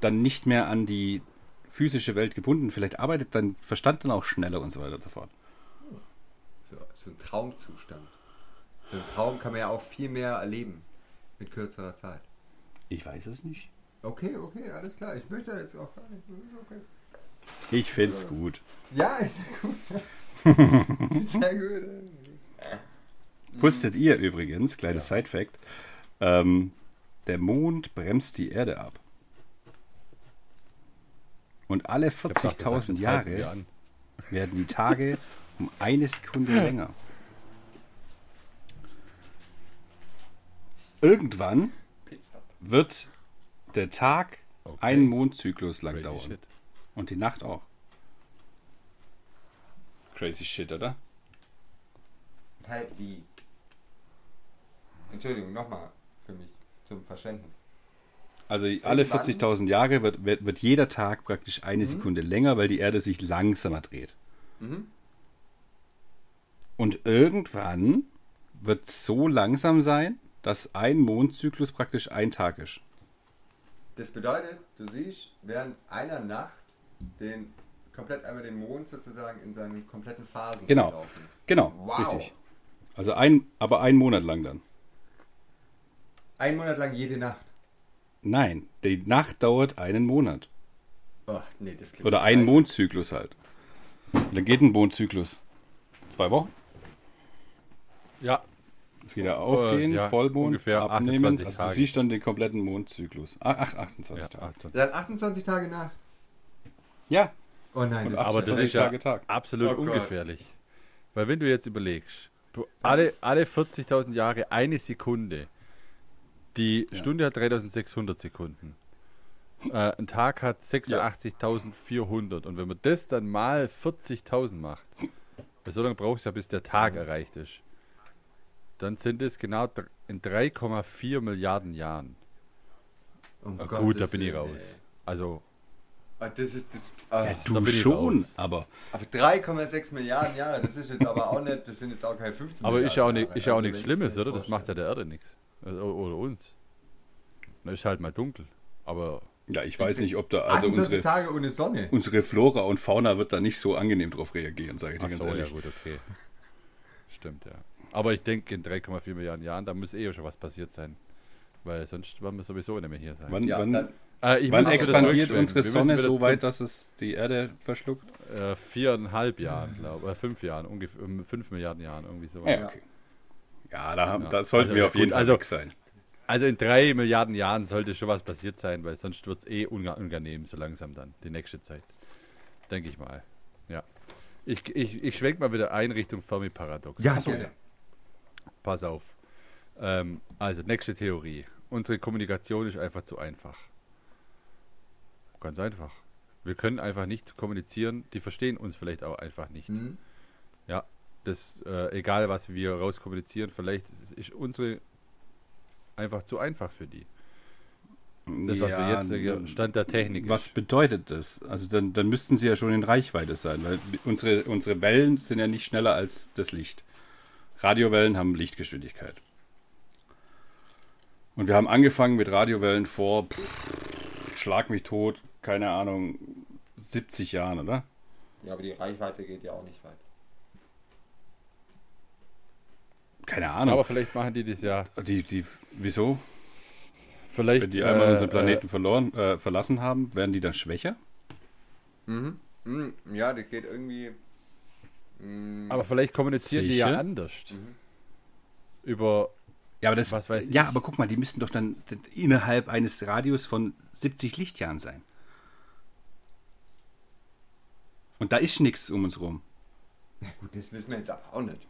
dann nicht mehr an die physische Welt gebunden. Vielleicht arbeitet dein Verstand dann auch schneller und so weiter und so fort. So, ein Traumzustand. So ein Traum kann man ja auch viel mehr erleben mit kürzerer Zeit. Ich weiß es nicht. Okay, okay, alles klar. Ich möchte jetzt auch gar nicht. Okay. Ich find's gut. Ja, ist ja gut. ist ja gut. Wusstet ihr übrigens, kleines ja. Side-Fact, ähm, der Mond bremst die Erde ab. Und alle 40.000 Jahre werden die Tage um eine Sekunde länger. Irgendwann wird der Tag okay. einen Mondzyklus lang Crazy dauern. Shit. Und die Nacht auch. Crazy shit, oder? Halt wie. Entschuldigung, nochmal für mich zum Verständnis. Also alle 40.000 Jahre wird, wird, wird, jeder Tag praktisch eine mhm. Sekunde länger, weil die Erde sich langsamer dreht. Mhm. Und irgendwann wird es so langsam sein, dass ein Mondzyklus praktisch ein Tag ist. Das bedeutet, du siehst während einer Nacht den komplett einmal den Mond sozusagen in seinen kompletten Phasen Genau. laufen. Genau, Wow. richtig. Also ein, aber einen Monat lang dann. Ein Monat lang jede Nacht. Nein, die Nacht dauert einen Monat. Oh, nee, das klingt Oder einen scheiße. Mondzyklus halt. Und dann geht ein Mondzyklus. Zwei Wochen. Ja, Es geht ja aufgehen, ja, Vollmond, ungefähr abnehmen. 28 Also du Tage. siehst dann den kompletten Mondzyklus. Ah, Ach, 28 ja Tage. 28. Dann 28 Tage Nacht. Ja, Oh nein, das Aber ist das 28 ist ja Tage Tag. absolut Oh Gott. ungefährlich. Weil wenn du jetzt überlegst, du alle, alle 40.000 Jahre eine Sekunde, die Ja. Stunde hat 3600 Sekunden, äh, ein Tag hat 86.400 und wenn man das dann mal 40.000 macht, weil so lange brauchst du ja, bis der Tag erreicht ist, dann sind es genau in 3,4 Milliarden Jahren. Um Äh, Gottes gut, da bin ich raus. ey. Also, Das ist das. Ah, ja da du schon, aber aber 3,6 Milliarden Jahre, das ist jetzt aber auch nicht, das sind jetzt auch keine 15 aber ist ja auch, nicht, Jahre. ist ja auch Also, nichts wenn ich Schlimmes, oder? Das macht ja der Erde nichts. Also, oder uns. Dann ist halt mal dunkel. Aber ja, ich weiß nicht, ob da also 28 unsere, Tage ohne Sonne. unsere Flora und Fauna wird da nicht so angenehm drauf reagieren, sage ich dir Ach ganz so, ja ehrlich. gut, okay. Stimmt, ja. Aber ich denke, in 3,4 Milliarden Jahren, da muss eh schon was passiert sein. Weil sonst werden wir sowieso nicht mehr hier sein. Wann, Ja, wann, dann, Äh, ich wann expandiert unsere Sonne so weit, dass es die Erde verschluckt? Äh, viereinhalb Jahren, glaube ich. Äh, fünf Jahren, ungefähr. um fünf Milliarden Jahren, irgendwie so. Ja, okay. Ja, da, Ja. da sollten Also, wir auf jeden Fall also- weg sein. Also in drei Milliarden Jahren sollte schon was passiert sein, weil sonst wird es eh unangenehm, so langsam dann, die nächste Zeit. Denke ich mal. Ja. Ich, ich, ich schwenk mal wieder ein Richtung Fermi-Paradox. ja, so, gerne. Pass auf. Ähm, also, nächste Theorie. Unsere Kommunikation ist einfach zu einfach. Ganz einfach. Wir können einfach nicht kommunizieren. Die verstehen uns vielleicht auch einfach nicht. Hm? Ja, das, äh, egal was wir rauskommunizieren, vielleicht ist, ist unsere einfach zu einfach für die. Das, was wir jetzt, Stand der Technik Was ist. bedeutet das? Also dann, dann müssten sie ja schon in Reichweite sein, weil unsere, unsere Wellen sind ja nicht schneller als das Licht. Radiowellen haben Lichtgeschwindigkeit. Und wir haben angefangen mit Radiowellen vor, pff, schlag mich tot, keine Ahnung, 70 Jahren, oder? Ja, aber die Reichweite geht ja auch nicht weit. Keine Ahnung. Aber vielleicht machen die das ja. die, die, wieso? Vielleicht, Wenn die einmal äh, unseren Planeten verloren, äh, verlassen haben, werden die dann schwächer? Mhm. Mhm. Ja, das geht irgendwie. Mhm. Äh, aber vielleicht kommunizieren die ja Sicher? anders. Mhm. Über Ja, aber das, Was weiß ja, ich. aber guck mal, die müssten doch dann innerhalb eines Radius von 70 Lichtjahren sein. Und da ist nichts um uns rum. Ja, gut, das wissen wir jetzt aber auch nicht.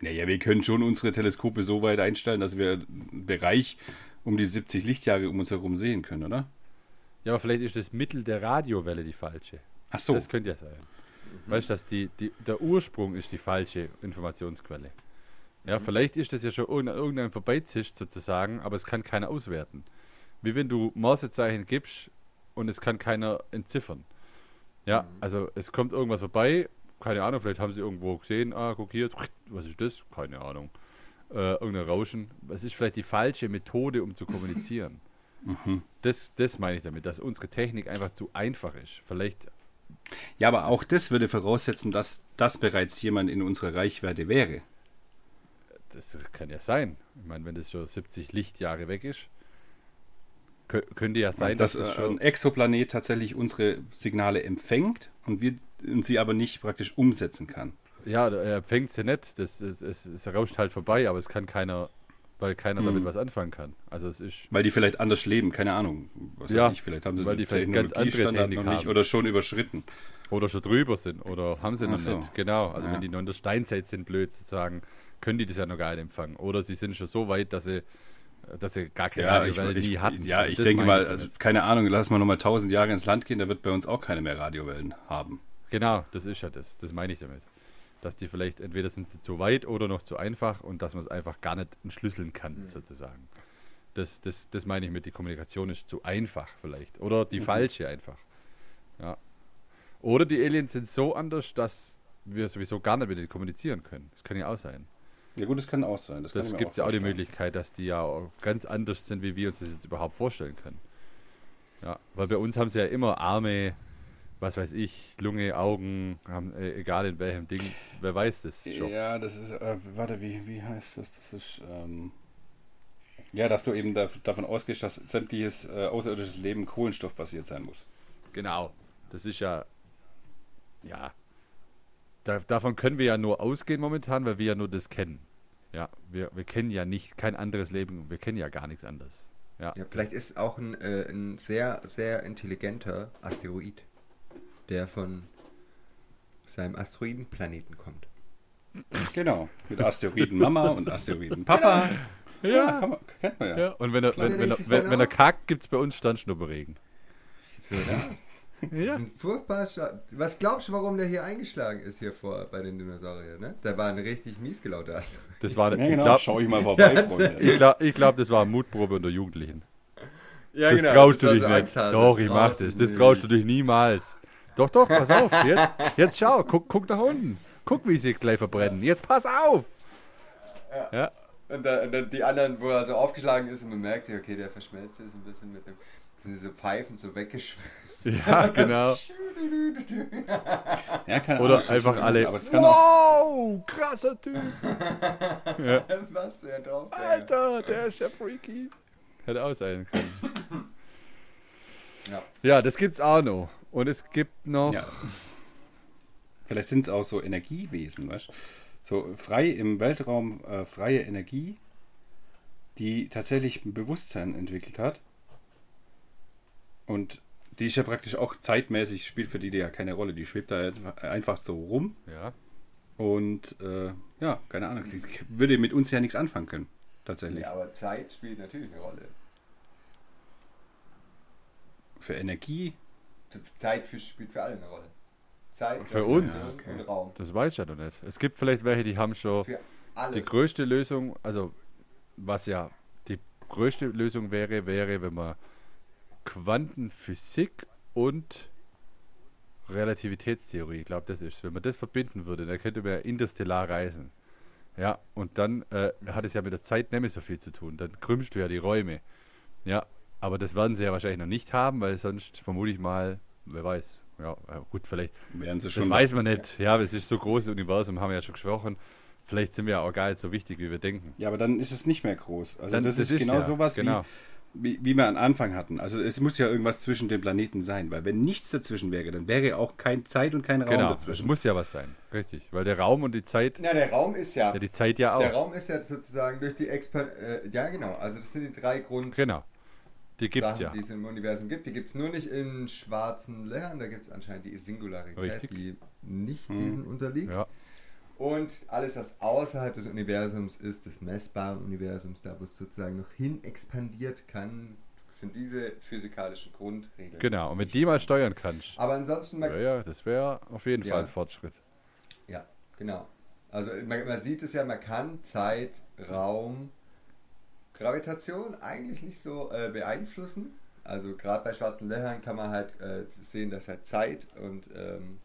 Naja, wir können schon unsere Teleskope so weit einstellen, dass wir einen Bereich um die 70 Lichtjahre um uns herum sehen können, oder? Ja, aber vielleicht ist das Mittel der Radiowelle die falsche. Ach so. Das könnte ja sein. Weißt du, dass die, die, der Ursprung ist die falsche Informationsquelle. Ja, vielleicht ist das ja schon irgendein, irgendein Vorbeizischt sozusagen, aber es kann keiner auswerten. Wie wenn du Morsezeichen gibst und es kann keiner entziffern. Ja, also es kommt irgendwas vorbei, keine Ahnung, vielleicht haben sie irgendwo gesehen, ah, guck hier, was ist das? Keine Ahnung. Äh, irgendein Rauschen. Was ist vielleicht die falsche Methode, um zu kommunizieren? Das, das meine ich damit, dass unsere Technik einfach zu einfach ist. Vielleicht Ja, aber auch das würde voraussetzen, dass das bereits jemand in unserer Reichweite wäre. Das kann ja sein. Ich meine, wenn das schon 70 Lichtjahre weg ist, kö könnte ja sein, dass dass das äh, ein schon. Exoplanet tatsächlich unsere Signale empfängt und wir und sie aber nicht praktisch umsetzen kann. Ja, er empfängt sie nicht. Das, es, es, es rauscht halt vorbei, aber es kann keiner, weil keiner damit Hm. was anfangen kann. Also es ist. Weil die vielleicht anders leben, keine Ahnung. Was Ja, ich, vielleicht haben sie weil die vielleicht ganz andere Technik noch nicht haben. oder schon überschritten. Oder schon drüber sind oder haben sie noch so. nicht. Genau. Also Ja. wenn die noch in der Steinzeit sind, blöd sozusagen, können die das ja noch gar nicht empfangen. Oder sie sind schon so weit, dass sie, dass sie gar keine Ja, ich, Radiowelle ich, nie hatten. ja, Also ich das denke mal, ich also, keine Ahnung, lass mal nochmal tausend Jahre ins Land gehen, da wird bei uns auch keine mehr Radiowellen haben. Genau, das ist ja das. Das meine ich damit. Dass die vielleicht entweder sind sie zu weit oder noch zu einfach und dass man es einfach gar nicht entschlüsseln kann, sozusagen. Das, das, das meine ich mit, die Kommunikation ist zu einfach vielleicht. Oder die falsche einfach. Ja. Oder die Aliens sind so anders, dass wir sowieso gar nicht mit denen kommunizieren können. Das kann ja auch sein. Ja gut, das kann auch sein. Das, Das gibt ja auch die. Möglichkeit, dass die ja auch ganz anders sind, wie wir uns das jetzt überhaupt vorstellen können. Ja, weil bei uns haben sie ja immer Arme, was weiß ich, Lunge, Augen, haben, äh, egal in welchem Ding, wer weiß das schon. Ja, das ist, äh, warte, wie, wie heißt das? Das ist, ähm, ja, dass du eben da, davon ausgehst, dass sämtliches äh, außerirdisches Leben kohlenstoffbasiert sein muss. Genau. Das ist ja, ja, da, davon können wir ja nur ausgehen momentan, weil wir ja nur das kennen. Ja, wir, wir kennen ja nicht kein anderes Leben, wir kennen ja gar nichts anderes. Ja, Ja, vielleicht ist auch ein, äh, ein sehr, sehr intelligenter Asteroid, der von seinem Asteroidenplaneten kommt. Genau. Mit Asteroiden Mama und Asteroiden Papa. ja, kann man, kennt man ja. ja. Und wenn er, Klar, wenn, wenn, er, wenn, wenn er kackt, gibt es bei uns Standschnupperregen. So, ne? Das Ja. ist ein furchtbar scha- Was glaubst du, warum der hier eingeschlagen ist hier vor bei den Dinosauriern? Ne? Der war ein richtig mies gelauter Asteroid. Das war, Ja, ich genau. glaube, Schau ich mal vorbei, Freunde. ich glaub, ich glaub, das war eine Mutprobe unter Jugendlichen. Ja, Das traust du war dich so nicht. Angsthase. Doch, ich mach das. Das traust du dich niemals. Doch, doch, pass auf. Jetzt, jetzt schau, guck, guck nach unten. Guck, wie sie gleich verbrennen. Jetzt pass auf. Ja, Und, da, und dann die anderen, wo er so aufgeschlagen ist und man merkt, ja, okay, der verschmelzt jetzt ein bisschen mit dem. Sind so Pfeifen so weggeschwimmt. ja genau. Ja, keine Oder Ahnung. einfach alle. Aber das kann auch, Wow, krasser Typ. Ja. Was der drauf? Alter. Alter, der ist ja freaky. Hätte auch sein können. Ja. Ja, das gibt's auch noch. Und es gibt noch. ja. Vielleicht sind es auch so Energiewesen, weißt du? So frei im Weltraum, äh, freie Energie, die tatsächlich ein Bewusstsein entwickelt hat. Und die ist ja praktisch auch zeitmäßig, spielt für die ja keine Rolle. Die schwebt da einfach so rum. Ja. Und äh, ja, keine Ahnung, die würde mit uns ja nichts anfangen können. Tatsächlich. Ja, aber Zeit spielt natürlich eine Rolle. Für Energie, Zeit für, spielt für alle eine Rolle. Zeit Für uns? Raum Okay. und Raum. Das weiß ich ja noch nicht. Es gibt vielleicht welche, die haben schon. Die größte Lösung, also was ja die größte Lösung wäre, wäre, wenn man Quantenphysik und Relativitätstheorie, ich glaube, das ist, wenn man das verbinden würde, dann könnte man ja interstellar reisen. Ja, und dann äh, hat es ja mit der Zeit nicht mehr so viel zu tun. Dann krümmst du ja die Räume. Ja, aber das werden sie ja wahrscheinlich noch nicht haben, weil sonst vermute ich mal, wer weiß. Ja, äh, gut, vielleicht wären sie das schon. weiß man nicht. Ja, es ist so großes Universum, haben wir ja schon gesprochen. Vielleicht sind wir ja auch gar nicht so wichtig, wie wir denken. Ja, aber dann ist es nicht mehr groß. Also Dann- das, das ist, ist genau ja, sowas genau. Wie, wie, wie wir am Anfang hatten. Also es muss ja irgendwas zwischen den Planeten sein, weil wenn nichts dazwischen wäre, dann wäre auch kein Zeit und kein Raum Genau, es dazwischen. muss ja was sein. Richtig. Weil der Raum und die Zeit, Na, der Raum ist ja. ja, die Zeit ja Der auch. Raum ist ja sozusagen durch die Exper äh, Ja, genau. Also, das sind die drei Grund. Genau. Die gibt's Sachen, ja. die es im Universum gibt. Die gibt es nur nicht in schwarzen Löchern, da gibt es anscheinend die Singularität, Richtig. die nicht Hm. diesen unterliegt. Ja, Und alles, was außerhalb des Universums ist, des messbaren Universums, da wo es sozusagen noch hin expandiert kann, sind diese physikalischen Grundregeln. genau. Und wenn die mal steuern kannst, Aber ansonsten, ja, ja, das wäre auf jeden Ja. Fall ein Fortschritt. ja, genau. Also man, man sieht es ja, man kann Zeit, Raum, Gravitation eigentlich nicht so äh, beeinflussen. Also gerade bei schwarzen Löchern kann man halt äh, sehen, dass halt Zeit und ähm,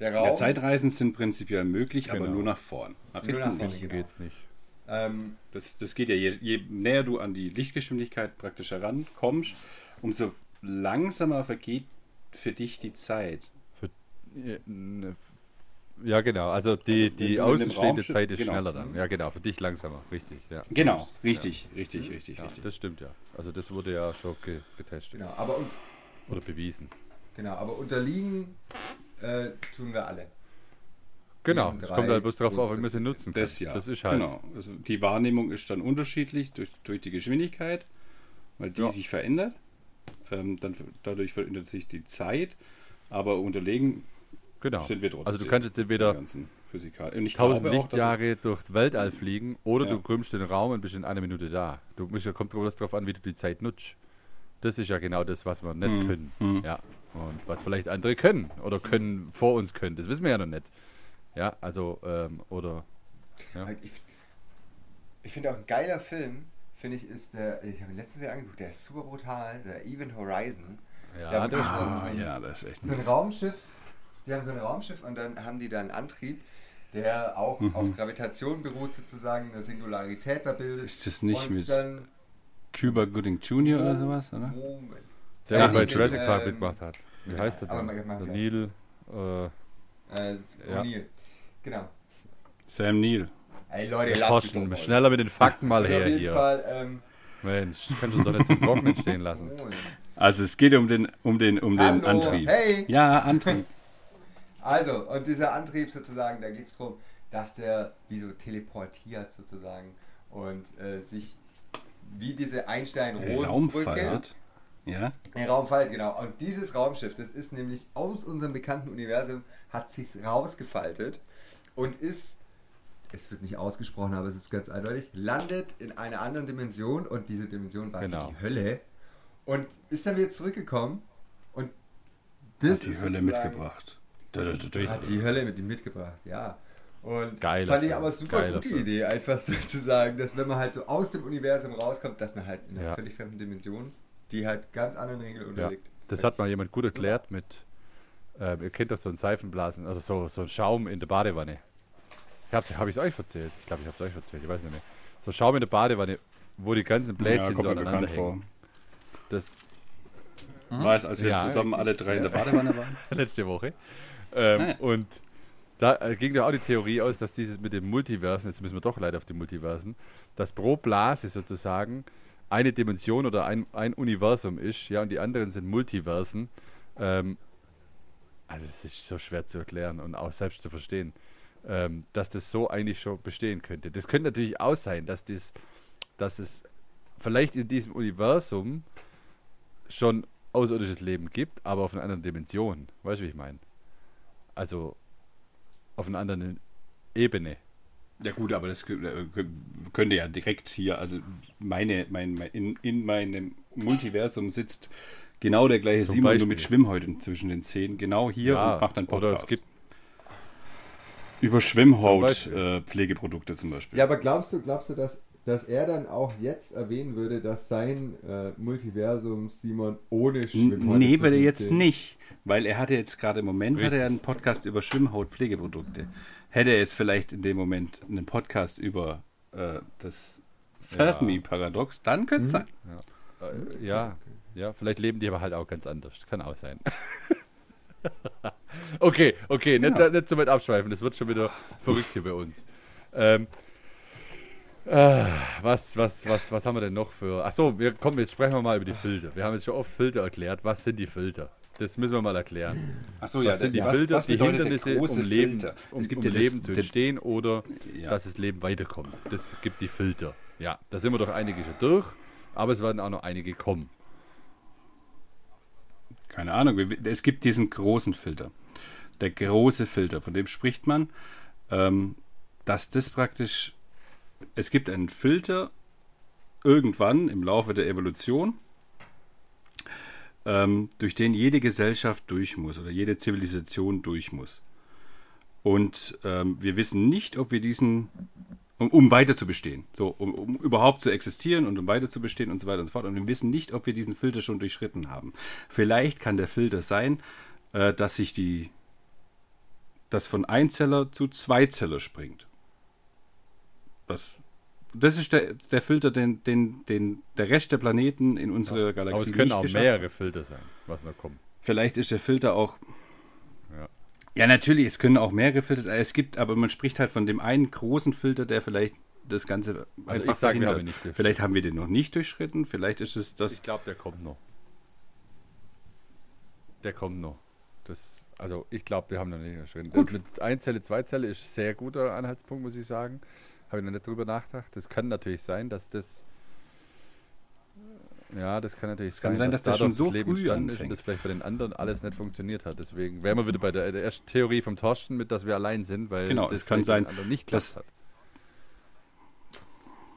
der Raum. ja, Zeitreisen sind prinzipiell möglich, aber Genau. nur nach vorn. Nach Nur hinten nach vorne, nicht. genau. Geht's nicht. ähm, Das, das geht ja, je, je näher du an die Lichtgeschwindigkeit praktisch herankommst, umso langsamer vergeht für dich die Zeit. Ja, ne, Ja, genau. Also die, Also, die außenstehende Zeit ist genau. schneller dann. Ja, genau. Für dich langsamer. Richtig. Ja. So Genau, ist- richtig, richtig, richtig, Ja, richtig. das stimmt ja. Also das wurde ja schon ge getestet genau, aber, und, oder bewiesen. genau, aber unterliegen äh, tun wir alle. Genau. Es kommt halt bloß darauf auf, wie man sie nutzen kann. Das ja. Das ist halt. Genau. Also die Wahrnehmung ist dann unterschiedlich durch, durch die Geschwindigkeit, weil die Ja. sich verändert. Ähm, dann dadurch verändert sich die Zeit, aber unterlegen Genau. sind wir trotzdem. Also du kannst jetzt entweder Physikal. Und ich 1000 glaube auch, Lichtjahre durch das Weltall fliegen oder Ja. du krümmst den Raum und bist in einer Minute da. Du musst ja, kommt darauf an, wie du die Zeit nutzt. Das ist ja genau das, was wir nicht Hm, können. hm. Ja. Und was vielleicht andere können oder können vor uns können. Das wissen wir ja noch nicht. Ja, also, ähm, oder. Ja. Ich, ich finde auch ein geiler Film, finde ich, ist der, ich habe ihn letztens wieder angeguckt, der ist super brutal, der Even Horizon. Ja, Der das. Ah, ja, das ist echt So ein. Raumschiff die haben so ein Raumschiff und dann haben die da einen Antrieb, der auch Mhm. auf Gravitation beruht, sozusagen eine Singularität da bildet. Ist das nicht und mit dann, Cuba Gooding Jr. oder Oh, sowas, oder? Moment. Der Ja, der bei Jurassic Park ähm, mitgemacht hat. Wie heißt der denn? Neil. Äh, Äh, Ja. Genau. Sam Neill. Ey Leute, lasst mich Thorsten, doch mal. schneller mit den Fakten mal her Auf jeden hier. Fall, ähm, Mensch, kannst du doch nicht zum Trocknen stehen lassen. Also es geht um den, um den, um den Hallo, Antrieb. hey! Ja, Antrieb. Also, und dieser Antrieb sozusagen, da geht es darum, dass der wie so teleportiert sozusagen und äh, sich wie diese Einstein-Rosenbrücke Raumfahrt. Ja. in Raumfahrt, genau. Und dieses Raumschiff, das ist nämlich aus unserem bekannten Universum, hat sich rausgefaltet und ist, es wird nicht ausgesprochen, aber es ist ganz eindeutig, landet in einer anderen Dimension und diese Dimension war Genau. die Hölle und ist dann wieder zurückgekommen und das Hat die Hölle mitgebracht. Hat die Hölle mit ihm mitgebracht, ja. Und Geiler fand ich aber super geiler gute Film. Idee, einfach sozusagen, dass wenn man halt so aus dem Universum rauskommt, dass man halt in einer Ja. völlig fremden Dimension, die halt ganz anderen Regeln Ja, unterliegt. das hat mal jemand gut erklärt mit, äh, ihr kennt doch so ein Seifenblasen, also so, so ein Schaum in der Badewanne. Ich hab's, hab ich es euch erzählt? Ich glaube, ich hab's euch erzählt, ich weiß nicht mehr. So Schaum in der Badewanne, wo die ganzen Ja, Bläschen kommt so aneinander hängen. Das War es, als wir Ja, zusammen alle drei in der Badewanne waren? letzte Woche. Ähm, Ah, ja. Und da äh, ging ja auch die Theorie aus, dass dieses mit den Multiversen, jetzt müssen wir doch leider auf die Multiversen, dass pro Blase sozusagen eine Dimension oder ein, ein Universum ist, ja, und die anderen sind Multiversen. Ähm, also es ist so schwer zu erklären und auch selbst zu verstehen, ähm, dass das so eigentlich schon bestehen könnte. Das könnte natürlich auch sein, dass, das, dass es vielleicht in diesem Universum schon außerirdisches Leben gibt, aber auf einer anderen Dimension. Weißt du, wie ich meine? Also auf einer anderen Ebene. Ja gut, aber das äh, könnte ja direkt hier, also meine, mein, mein, in, in meinem Multiversum sitzt genau der gleiche Zum Simon, nur Beispiel. mit Schwimmhäuten zwischen den Zähnen, genau hier und macht dann oder Podcast. es gibt Über Zum. Schwimmhaut-Pflegeprodukte äh, Pflegeprodukte zum Beispiel. Ja, aber glaubst du, glaubst du, dass, dass er dann auch jetzt erwähnen würde, dass sein äh, Multiversum Simon ohne Schwimmhäute Nee, würde er jetzt nicht, weil er hatte jetzt gerade im Moment Richtig. hatte er einen Podcast über Schwimmhautpflegeprodukte. Hätte er jetzt vielleicht in dem Moment einen Podcast über äh, das Fermi-Paradox, dann könnte es sein. äh, ja, ja, vielleicht leben die aber halt auch ganz anders. Kann auch sein. okay, okay, nicht, Genau. nicht so weit abschweifen, das wird schon wieder verrückt hier bei uns. Ähm, äh, was, was, was, was haben wir denn noch für. Achso, wir kommen, jetzt sprechen wir mal über die Filter. Wir haben jetzt schon oft Filter erklärt. Was sind die Filter? Das müssen wir mal erklären. Achso, Was sind die Filter, die Hindernisse, um Leben, um, es gibt um ja Leben das, zu entstehen oder Ja. dass das Leben weiterkommt. Das gibt die Filter. Ja, da sind wir doch einige schon durch, aber es werden auch noch einige kommen. Keine Ahnung, es gibt diesen großen Filter. Der große Filter, von dem spricht man, ähm, dass das praktisch, es gibt einen Filter irgendwann im Laufe der Evolution, ähm, durch den jede Gesellschaft durch muss oder jede Zivilisation durch muss. Und ähm, wir wissen nicht, ob wir diesen, um, um weiter zu bestehen, so, um, um überhaupt zu existieren und um weiter zu bestehen und so weiter und so fort. Und wir wissen nicht, ob wir diesen Filter schon durchschritten haben. Vielleicht kann der Filter sein, äh, dass sich die, das von Einzeller zu Zweizeller springt. Das, das ist der, der Filter, den, den, den der Rest der Planeten in unserer Galaxie Aber es können auch mehrere Filter sein, was noch kommt. Vielleicht ist der Filter auch. Ja. Ja, natürlich, es können auch mehrere Filter sein. Es gibt, aber man spricht halt von dem einen großen Filter, der vielleicht das Ganze Also einfach ich verhindert. haben nicht durchschritten. Vielleicht haben wir den noch nicht durchschritten. Vielleicht ist es das. Ich glaube, der kommt noch. Der kommt noch. Das, also ich glaube, wir haben noch nicht erschritten. Das mit Einzelle, Zweizelle ist sehr guter Anhaltspunkt, muss ich sagen. Habe ich noch nicht drüber nachgedacht. Das kann natürlich sein, dass das. Ja, das kann natürlich kann sein, dass das dadurch schon so Leben früh entstanden ist anfängt. und das vielleicht bei den anderen alles nicht funktioniert hat. Deswegen wären wir wieder bei der, der ersten Theorie vom Torsten mit, dass wir allein sind, weil Genau, das es kann sein, anderen nicht dass- hat.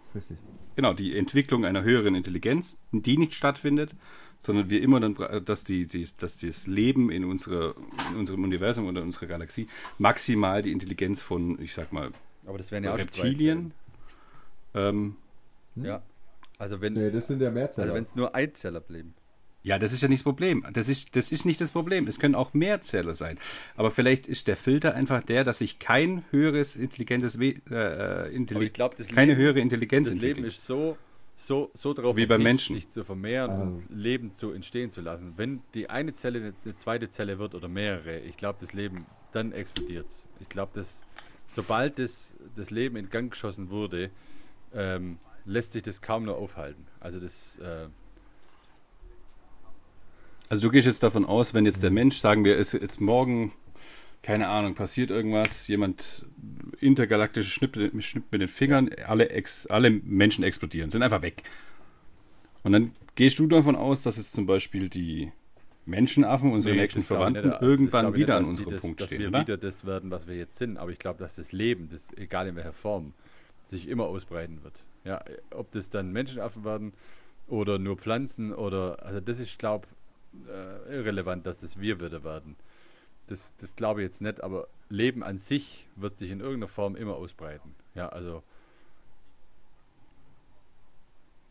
Das richtig. Genau, die Entwicklung einer höheren Intelligenz, die nicht stattfindet, sondern wir immer dann, dass, die, die, dass das Leben in, unserer, in unserem Universum oder in unserer Galaxie maximal die Intelligenz von, ich sag mal, Aber das wären ja auch Reptilien. Ähm, Zweizellen. Ja. Also wenn, Nee, das sind ja Mehrzeller. also wenn es nur Einzeller blieben. Ja, das ist ja nicht das Problem. Das ist, das ist nicht das Problem. Es können auch mehr Zelle sein. Aber vielleicht ist der Filter einfach der, dass sich kein höheres intelligentes We äh, Intelli Aber ich glaub, das keine Leben- höhere Intelligenz Das Leben entwickelt. ist so, so, so darauf wie bei Menschen. sich zu vermehren und Leben zu entstehen zu lassen. Wenn die eine Zelle eine, zweite Zelle wird oder mehrere, ich glaube, das Leben, dann explodiert es. Ich glaube, dass sobald das, das Leben in Gang geschossen wurde, ähm, lässt sich das kaum noch aufhalten. Also das, äh, Also du gehst jetzt davon aus, wenn jetzt der Mensch, sagen wir, es ist morgen, keine Ahnung, passiert irgendwas, jemand intergalaktisch schnippt, schnippt mit den Fingern, alle, ex, alle Menschen explodieren, sind einfach weg. Und dann gehst du davon aus, dass jetzt zum Beispiel die Menschenaffen, unsere Nee, nächsten das ich Verwandten, nicht, das irgendwann ich wieder an nicht, dass unserem das, Punkt dass stehen, wir oder? wieder das werden, was wir jetzt sind. Aber ich glaube, dass das Leben, das egal in welcher Form, sich immer ausbreiten wird. Ja, ob das dann Menschenaffen werden oder nur Pflanzen oder, also das ist, glaube äh, irrelevant, dass das wir wieder werden. Das, das glaube ich jetzt nicht, aber Leben an sich wird sich in irgendeiner Form immer ausbreiten. Ja, also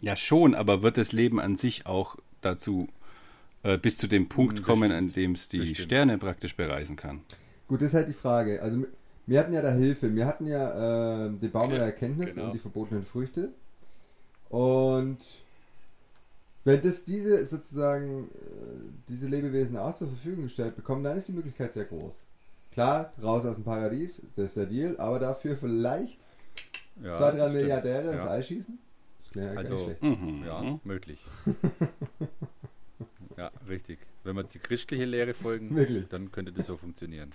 Ja, schon, aber wird das Leben an sich auch dazu äh, bis zu dem Punkt Hm, kommen, bestimmt. an dem es die Bestimmt. Sterne praktisch bereisen kann? Gut, das ist halt die Frage. Also wir hatten ja da Hilfe. Wir hatten ja äh, den Baum der Erkenntnis genau. und die verbotenen Früchte. Und wenn das diese sozusagen äh, diese Lebewesen auch zur Verfügung gestellt bekommen, dann ist die Möglichkeit sehr groß. Klar, raus aus dem Paradies, das ist der Deal, aber dafür vielleicht ja, zwei, drei. Milliardäre ins Ja. All schießen. Das klingt ja gar Also- nicht schlecht. Mhm. Ja, möglich. ja, richtig. Wenn wir die christliche Lehre folgen, Wirklich. dann könnte das so funktionieren.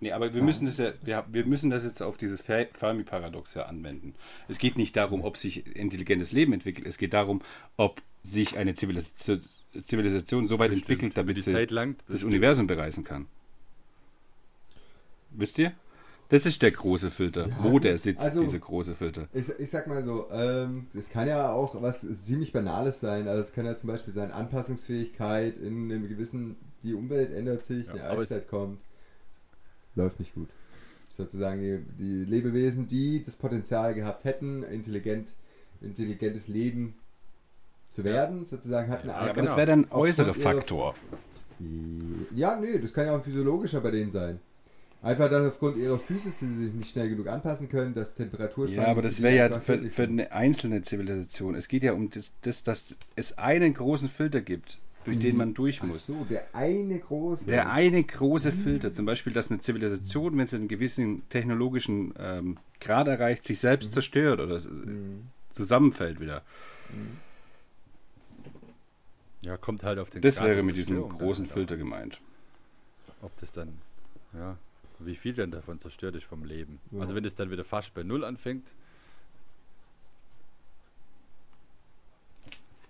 Nee, aber wir müssen das ja, wir, wir müssen das jetzt auf dieses Fer- Fermi-Paradox ja anwenden. Es geht nicht darum, ob sich intelligentes Leben entwickelt. Es geht darum, ob sich eine Zivilisation, Zivilisation so weit entwickelt, damit sie das das. Universum bereisen kann. Wisst ihr? Das ist der große Filter. Ja, Wo der sitzt, also- dieser große Filter. Ich, ich sag mal so, ähm, das kann ja auch was ziemlich Banales sein. Also es kann ja zum Beispiel sein Anpassungsfähigkeit in einem gewissen, die Umwelt ändert sich, Ja, eine Eiszeit kommt. Läuft nicht gut. Sozusagen die, die Lebewesen, die das Potenzial gehabt hätten, intelligent, intelligentes Leben zu werden, sozusagen hatten Ja, Ja, aber genau. das wäre dann äußerer Faktor. Ja, nee, das kann ja auch ein physiologischer bei denen sein. Einfach, dass aufgrund ihrer Physis sie sich nicht schnell genug anpassen können, dass Temperaturschwankungen... Ja, aber das wäre ja für, für eine einzelne Zivilisation. Es geht ja um das, das, dass es einen großen Filter gibt, durch den man durch Ach muss. so, der eine große... Der eine große Filter, zum Beispiel, dass eine Zivilisation, wenn sie einen gewissen technologischen ähm, Grad erreicht, sich selbst zerstört oder s- zusammenfällt wieder. Ja, kommt halt auf den Das Grad wäre mit diesem großen halt Filter gemeint. Ob das dann, ja, wie viel denn davon zerstört ist vom Leben. Ja. Also wenn es dann wieder fast bei Null anfängt,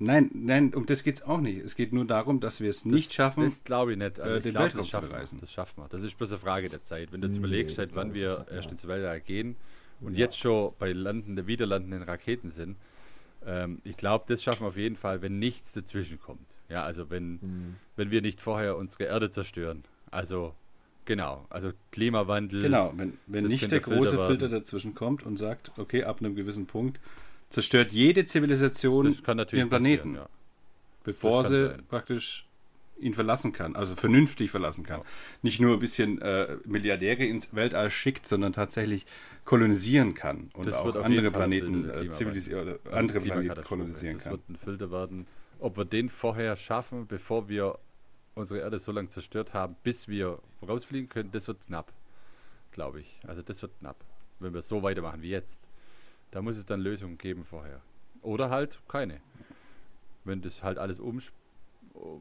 Nein, nein, um das geht es auch nicht. Es geht nur darum, dass wir es nicht schaffen. das glaube ich nicht. Also äh, ich den glaub, Weltraum das zu schaffen wir. bereisen. Das schaffen wir. Das ist bloß eine Frage der Zeit. Wenn du jetzt Nee, überlegst, seit wann wir erst ins Weltall gehen und Ja. jetzt schon bei landende, wiederlandenden Raketen sind, ähm, ich glaube, das schaffen wir auf jeden Fall, wenn nichts dazwischen kommt. Ja, also wenn, Hm. wenn wir nicht vorher unsere Erde zerstören. Also, genau. Also Klimawandel. Genau, wenn, wenn Das nicht könnte der große Filter Filter, dazwischen kommt und sagt, okay, ab einem gewissen Punkt zerstört jede Zivilisation Das ihren Planeten, ja. bevor das sie sein. praktisch ihn verlassen kann, also vernünftig verlassen kann. Nicht nur ein bisschen äh, Milliardäre ins Weltall schickt, sondern tatsächlich kolonisieren kann und Das auch andere Planeten der äh, zivilisieren andere Planeten kolonisieren das kann. wird ein Filter werden. Ob wir den vorher schaffen, bevor wir unsere Erde so lange zerstört haben, bis wir rausfliegen können, das wird knapp. Glaube ich. Also das wird knapp. Wenn wir so weitermachen wie jetzt. Da muss es dann Lösungen geben vorher. Oder halt keine. Wenn das halt alles um,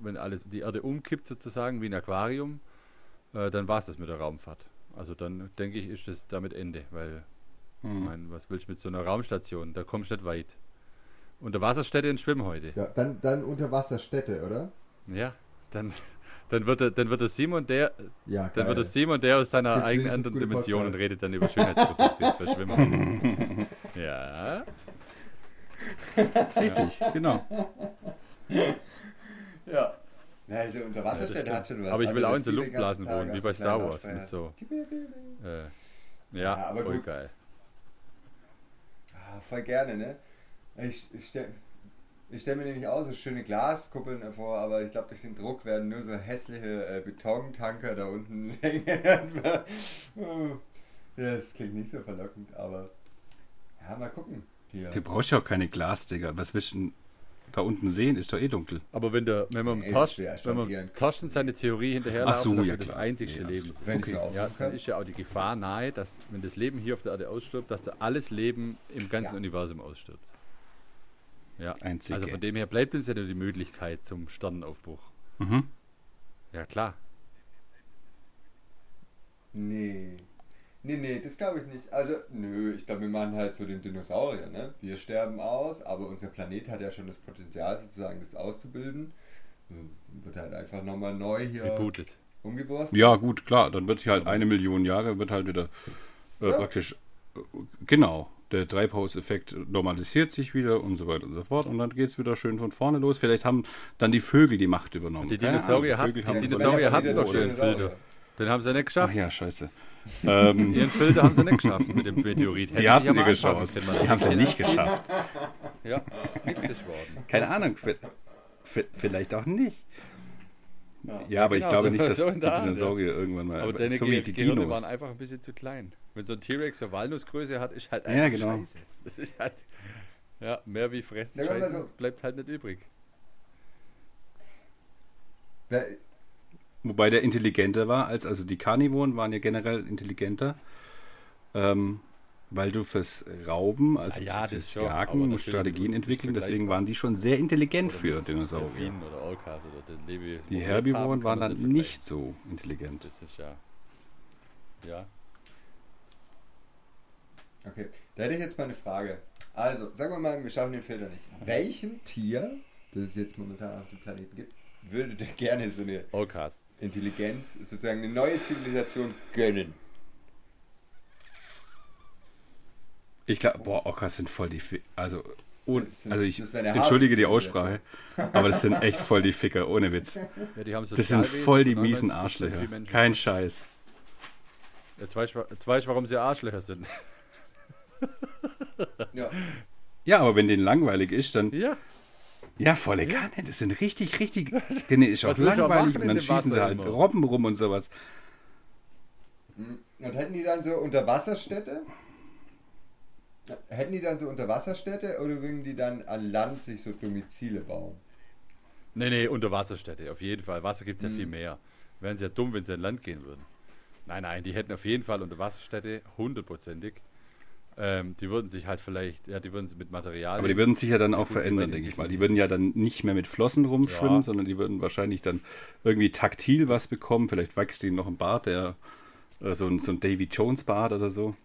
wenn alles die Erde umkippt sozusagen wie ein Aquarium, äh, dann war es das mit der Raumfahrt. Also dann denke ich, ist das damit Ende, weil ich Mhm. meine, was willst du mit so einer Raumstation? Da kommst du nicht weit. Unter Wasserstätte in Schwimmen heute. Ja, dann, dann Unterwasserstädte, oder? Ja, dann, dann wird der, dann wird der Simon der, Ja, dann wird der Simon der aus seiner Jetzt eigenen anderen Dimension und redet dann über Schönheitsprodukte für Schwimmen. ja. Richtig, genau. Ja. Ja, also Unterwasserstädte Ja, das hat schon was. Aber ich will Also auch das in so Luftblasen wohnen, wie bei Star Wars. Mit so, äh, ja, Ja, aber voll gut. geil. Ah, voll gerne, ne? Ich, ich stell, Ich stelle mir nämlich auch so schöne Glaskuppeln vor, aber ich glaube, durch den Druck werden nur so hässliche äh, Betontanker da unten hängen. ja, das klingt nicht so verlockend, aber ja, mal gucken. Hier. Du brauchst ja auch keine Glasdinger. Was willst du da unten sehen? Ist doch eh dunkel. Aber wenn, der, wenn man, Nee, das wär wenn man Torsten seine Theorie hinterherlaufen, so, dass ja, das klar. einzigste Ja, Leben sind. Wenn ich mir Ja, dann ist ja auch die Gefahr nahe, dass wenn das Leben hier auf der Erde ausstirbt, dass da alles Leben im ganzen Ja. Universum ausstirbt. Ja, Einzige. also von dem her bleibt uns ja nur die Möglichkeit zum Sternenaufbruch. Mhm. Ja klar. Nee. Nee, nee, das glaube ich nicht. Also, nö, ich glaube, wir machen halt so den Dinosaurier, ne? Wir sterben aus, aber unser Planet hat ja schon das Potenzial, sozusagen das auszubilden. Wird halt einfach nochmal neu hier Rebootet. umgewurstet. Ja, gut, klar. Dann wird hier halt eine Million Jahre, wird halt wieder äh, Ja. praktisch, äh, genau, der Treibhauseffekt normalisiert sich wieder und so weiter und so fort. Und dann geht es wieder schön von vorne los. Vielleicht haben dann die Vögel die Macht übernommen. Die Dinosaurier hat- die Dinosaurier hatten doch schon. Filter. Den haben sie nicht Ach geschafft. ja, scheiße. ähm, Ihren Filter haben sie nicht geschafft mit dem Meteorit. Hätten die hatten Chance. können, Die haben es ja nicht geschafft. Ja, giftig worden. Keine Ahnung. vi- vi- Vielleicht auch nicht. Ja, aber ich genau, glaube so- nicht, dass so die der Art, ja. Dinosaurier irgendwann mal. Aber deine so Ge wie die Gehirne Dinos. waren einfach ein bisschen zu klein. Wenn so ein T-Rex eine Walnussgröße hat, ist halt Ja, einfach genau. scheiße. Das ist halt, ja, mehr wie fressen Sagen wir mal scheißen so. bleibt halt nicht übrig. Wobei der intelligenter war als, also die Karnivoren waren ja generell intelligenter, ähm, weil du fürs Rauben, also ja, das fürs schon, Jagen, musst Strategien entwickeln, deswegen waren die schon sehr intelligent Oder für Dinosaurier. Die Herbivoren waren dann nicht so intelligent. Das ist ja. Ja. Okay, da hätte ich jetzt mal eine Frage. Also, sagen wir mal, wir schaffen den Filter nicht. Welchem Tier, das es jetzt momentan auf dem Planeten gibt, würdet ihr gerne so eine Orcas. Intelligenz, sozusagen eine neue Zivilisation gönnen? Ich glaube, boah, Orcas sind voll die Fi Also, ohne, Das sind- also ich entschuldige die Aussprache, aber das sind echt voll die Ficker, ohne Witz. Ja, die haben Das sind voll die miesen 99% Arschlöcher. Kein Scheiß. Jetzt weiß, ich, jetzt weiß ich, warum sie Arschlöcher sind. Ja. Ja, aber wenn denen langweilig ist, dann Ja. Ja, volle Kanne. Das sind richtig, richtig. Denen ist auch auch langweilig machen und dann schießen sie Wasser halt immer? Robben rum und sowas. Hm. Und hätten die dann so Unterwasserstädte? Hätten die dann so Unterwasserstädte oder würden die dann an Land sich so Domizile bauen? Nee, nee, Unterwasserstädte, auf jeden Fall. Wasser gibt es ja Mhm. viel mehr. Wären sie ja dumm, wenn sie in Land gehen würden. Nein, nein, die hätten auf jeden Fall Unterwasserstädte, hundertprozentig. Ähm, die würden sich halt vielleicht, ja, die würden sie mit Material. Aber die würden sich ja dann auch verändern, denke ich mal. Die würden ja dann nicht mehr mit Flossen rumschwimmen, Ja. sondern die würden wahrscheinlich dann irgendwie taktil was bekommen. Vielleicht wächst ihnen noch ein Bart, der äh, so ein, so ein Davy Jones Bart oder so.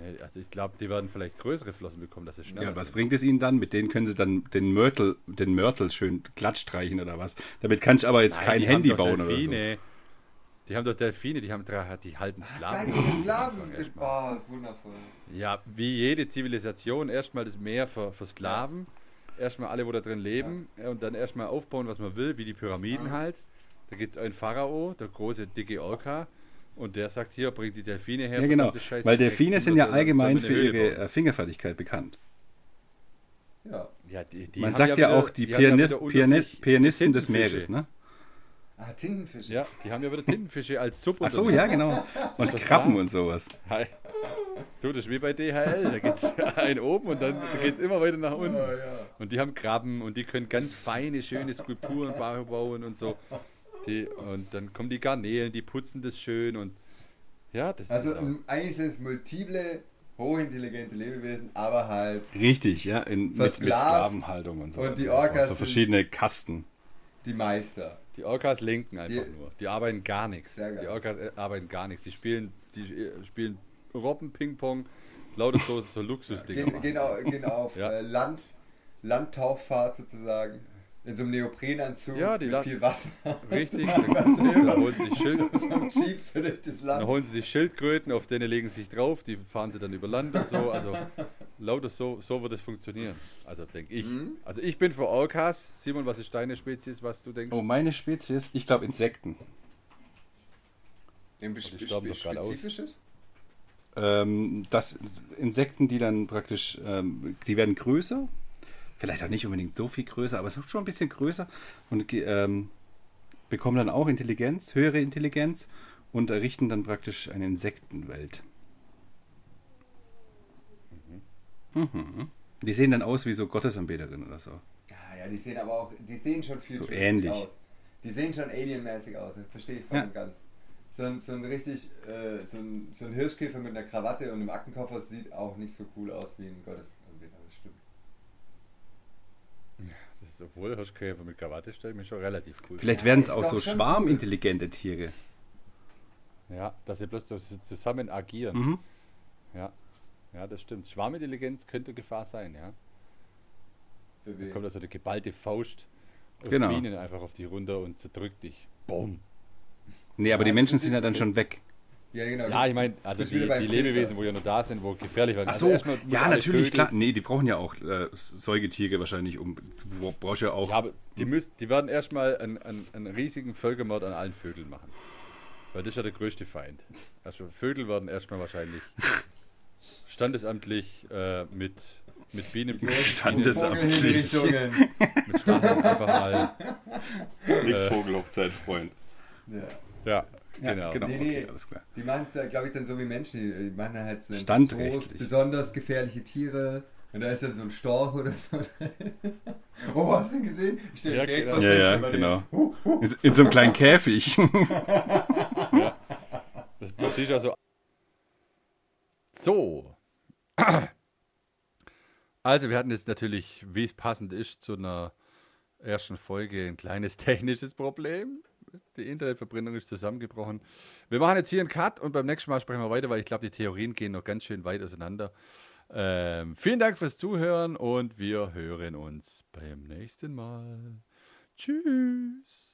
Nee, also ich glaube, die werden vielleicht größere Flossen bekommen, dass sie schneller Ja, was sind. bringt es ihnen dann? Mit denen können sie dann den Mörtel, den Mörtel schön glatt streichen oder was? Damit kannst du aber jetzt Nein, kein Handy bauen oder so. Delfine. Die haben doch Delfine, die haben drei, die halten Sklaven. Sklaven! Oh, wundervoll. Ja, wie jede Zivilisation, erstmal das Meer für, für Sklaven, erstmal alle, wo da drin leben äh, und dann erstmal aufbauen, was man will, wie die Pyramiden Ja. halt. Da gibt es einen Pharao, der große, dicke Orca, und der sagt hier, bringt die Delfine her. Ja, genau. Weil die Delfine sind ja allgemein für ihre bauen. äh, Fingerfertigkeit bekannt. Ja. Ja, die, die Man sagt ja, wieder- auch die, haben ja Piani wieder unter Piani sich Pianisten des. Meeres, ne? Ah, Tintenfische. Ja, die haben ja wieder Tintenfische als Sub. Ach so, ja, genau. Und Krabben und sowas. Hi. Du, das ist wie bei DHL. Da geht es einen oben und dann geht es immer weiter nach unten. Ja. Und die haben Krabben und die können ganz feine, schöne Skulpturen ba- bauen und so. Die, und dann kommen die Garnelen, die putzen das schön und ja, das Also ist ähm, eigentlich sind es multiple, hochintelligente Lebewesen, aber halt Richtig, ja, in, mit, mit. Sklavenhaltung und so. Und die so. Orcas So sind- verschiedene Kasten. die Meister. die Orcas lenken einfach Die- nur. Die arbeiten gar nichts. Sehr geil. Die Orcas äh, arbeiten gar nichts. Die spielen, die äh, spielen Robben, Ping-Pong, lauter so, so Luxusdinger. Gehen, gehen, au- gehen auf Ja. äh, Land, Landtauchfahrt sozusagen. In so einem Neoprenanzug Ja, die mit viel Wasser. Richtig, dann, dann, holen sie sich Schild, so das dann holen sie sich Schildkröten, auf denen legen sie sich drauf, die fahren sie dann über Land und so. Also lauter so, so wird es funktionieren. Also denke ich. Mhm. Also ich bin für Orcas. Simon, was ist deine Spezies, was du denkst? Oh, meine Spezies, ich glaube Insekten. Gerade aus. spezifisches? ähm, dass Insekten, die dann praktisch, ähm, die werden größer, vielleicht auch nicht unbedingt so viel größer, aber schon ein bisschen größer und ähm, bekommen dann auch Intelligenz, höhere Intelligenz und errichten dann praktisch eine Insektenwelt. Mhm. Mhm. Die sehen dann aus wie so Gottesanbeterinnen oder so. Ja, ja, die sehen aber auch, die sehen schon viel so ähnlich aus. Die sehen schon alienmäßig aus, das verstehe ich voll ja. und ganz. So ein, so ein richtig, äh, so, ein, so ein Hirschkäfer mit einer Krawatte und einem Aktenkoffer sieht auch nicht so cool aus wie ein Gottesanbeter, das stimmt. Das ist, obwohl Hirschkäfer mit Krawatte stelle ich mir schon relativ cool. Vielleicht werden es auch so schwarmintelligente cool. Tiere. Ja, dass sie bloß zusammen agieren. Mhm. Ja. Ja, das stimmt. Schwarmintelligenz könnte Gefahr sein, ja. Da kommt also eine geballte Faust aus genau. Bienen einfach auf die runter und zerdrückt dich. Boom. Nee, aber ja, die Menschen sind ja dann schon weg. Ja, genau. Ja, ich meine, also die, die Lebewesen, wo ja noch da sind, wo gefährlich werden. Ach also so, also ja, natürlich, klar. Nee, die brauchen ja auch äh, Säugetiere wahrscheinlich, um, du brauchst ja auch... Ja, aber die, müssen, die werden erstmal einen, einen, einen riesigen Völkermord an allen Vögeln machen. Weil das ist ja der größte Feind. Also Vögel werden erstmal wahrscheinlich standesamtlich äh, mit, mit Bienen. Standesamtlich. mit Stacheln einfach mal. Nix äh, Vogelhochzeit, Freund. Ja. Ja, genau. genau. Nee, nee, okay, alles klar. Die machen es ja, glaube ich, dann so wie Menschen. Die machen halt so groß, besonders gefährliche Tiere. Und da ist dann so ein Storch oder so. oh, hast du ihn gesehen? Ich stelle ja, Geld, genau. was ja, ja, genau. Uh, uh. In, in, so einem kleinen Käfig. ja. Das, das ist ja so so. Also, wir hatten jetzt natürlich, wie es passend ist, zu einer ersten Folge ein kleines technisches Problem. Die Internetverbindung ist zusammengebrochen. Wir machen jetzt hier einen Cut und beim nächsten Mal sprechen wir weiter, weil ich glaube, die Theorien gehen noch ganz schön weit auseinander. Ähm, vielen Dank fürs Zuhören und wir hören uns beim nächsten Mal. Tschüss.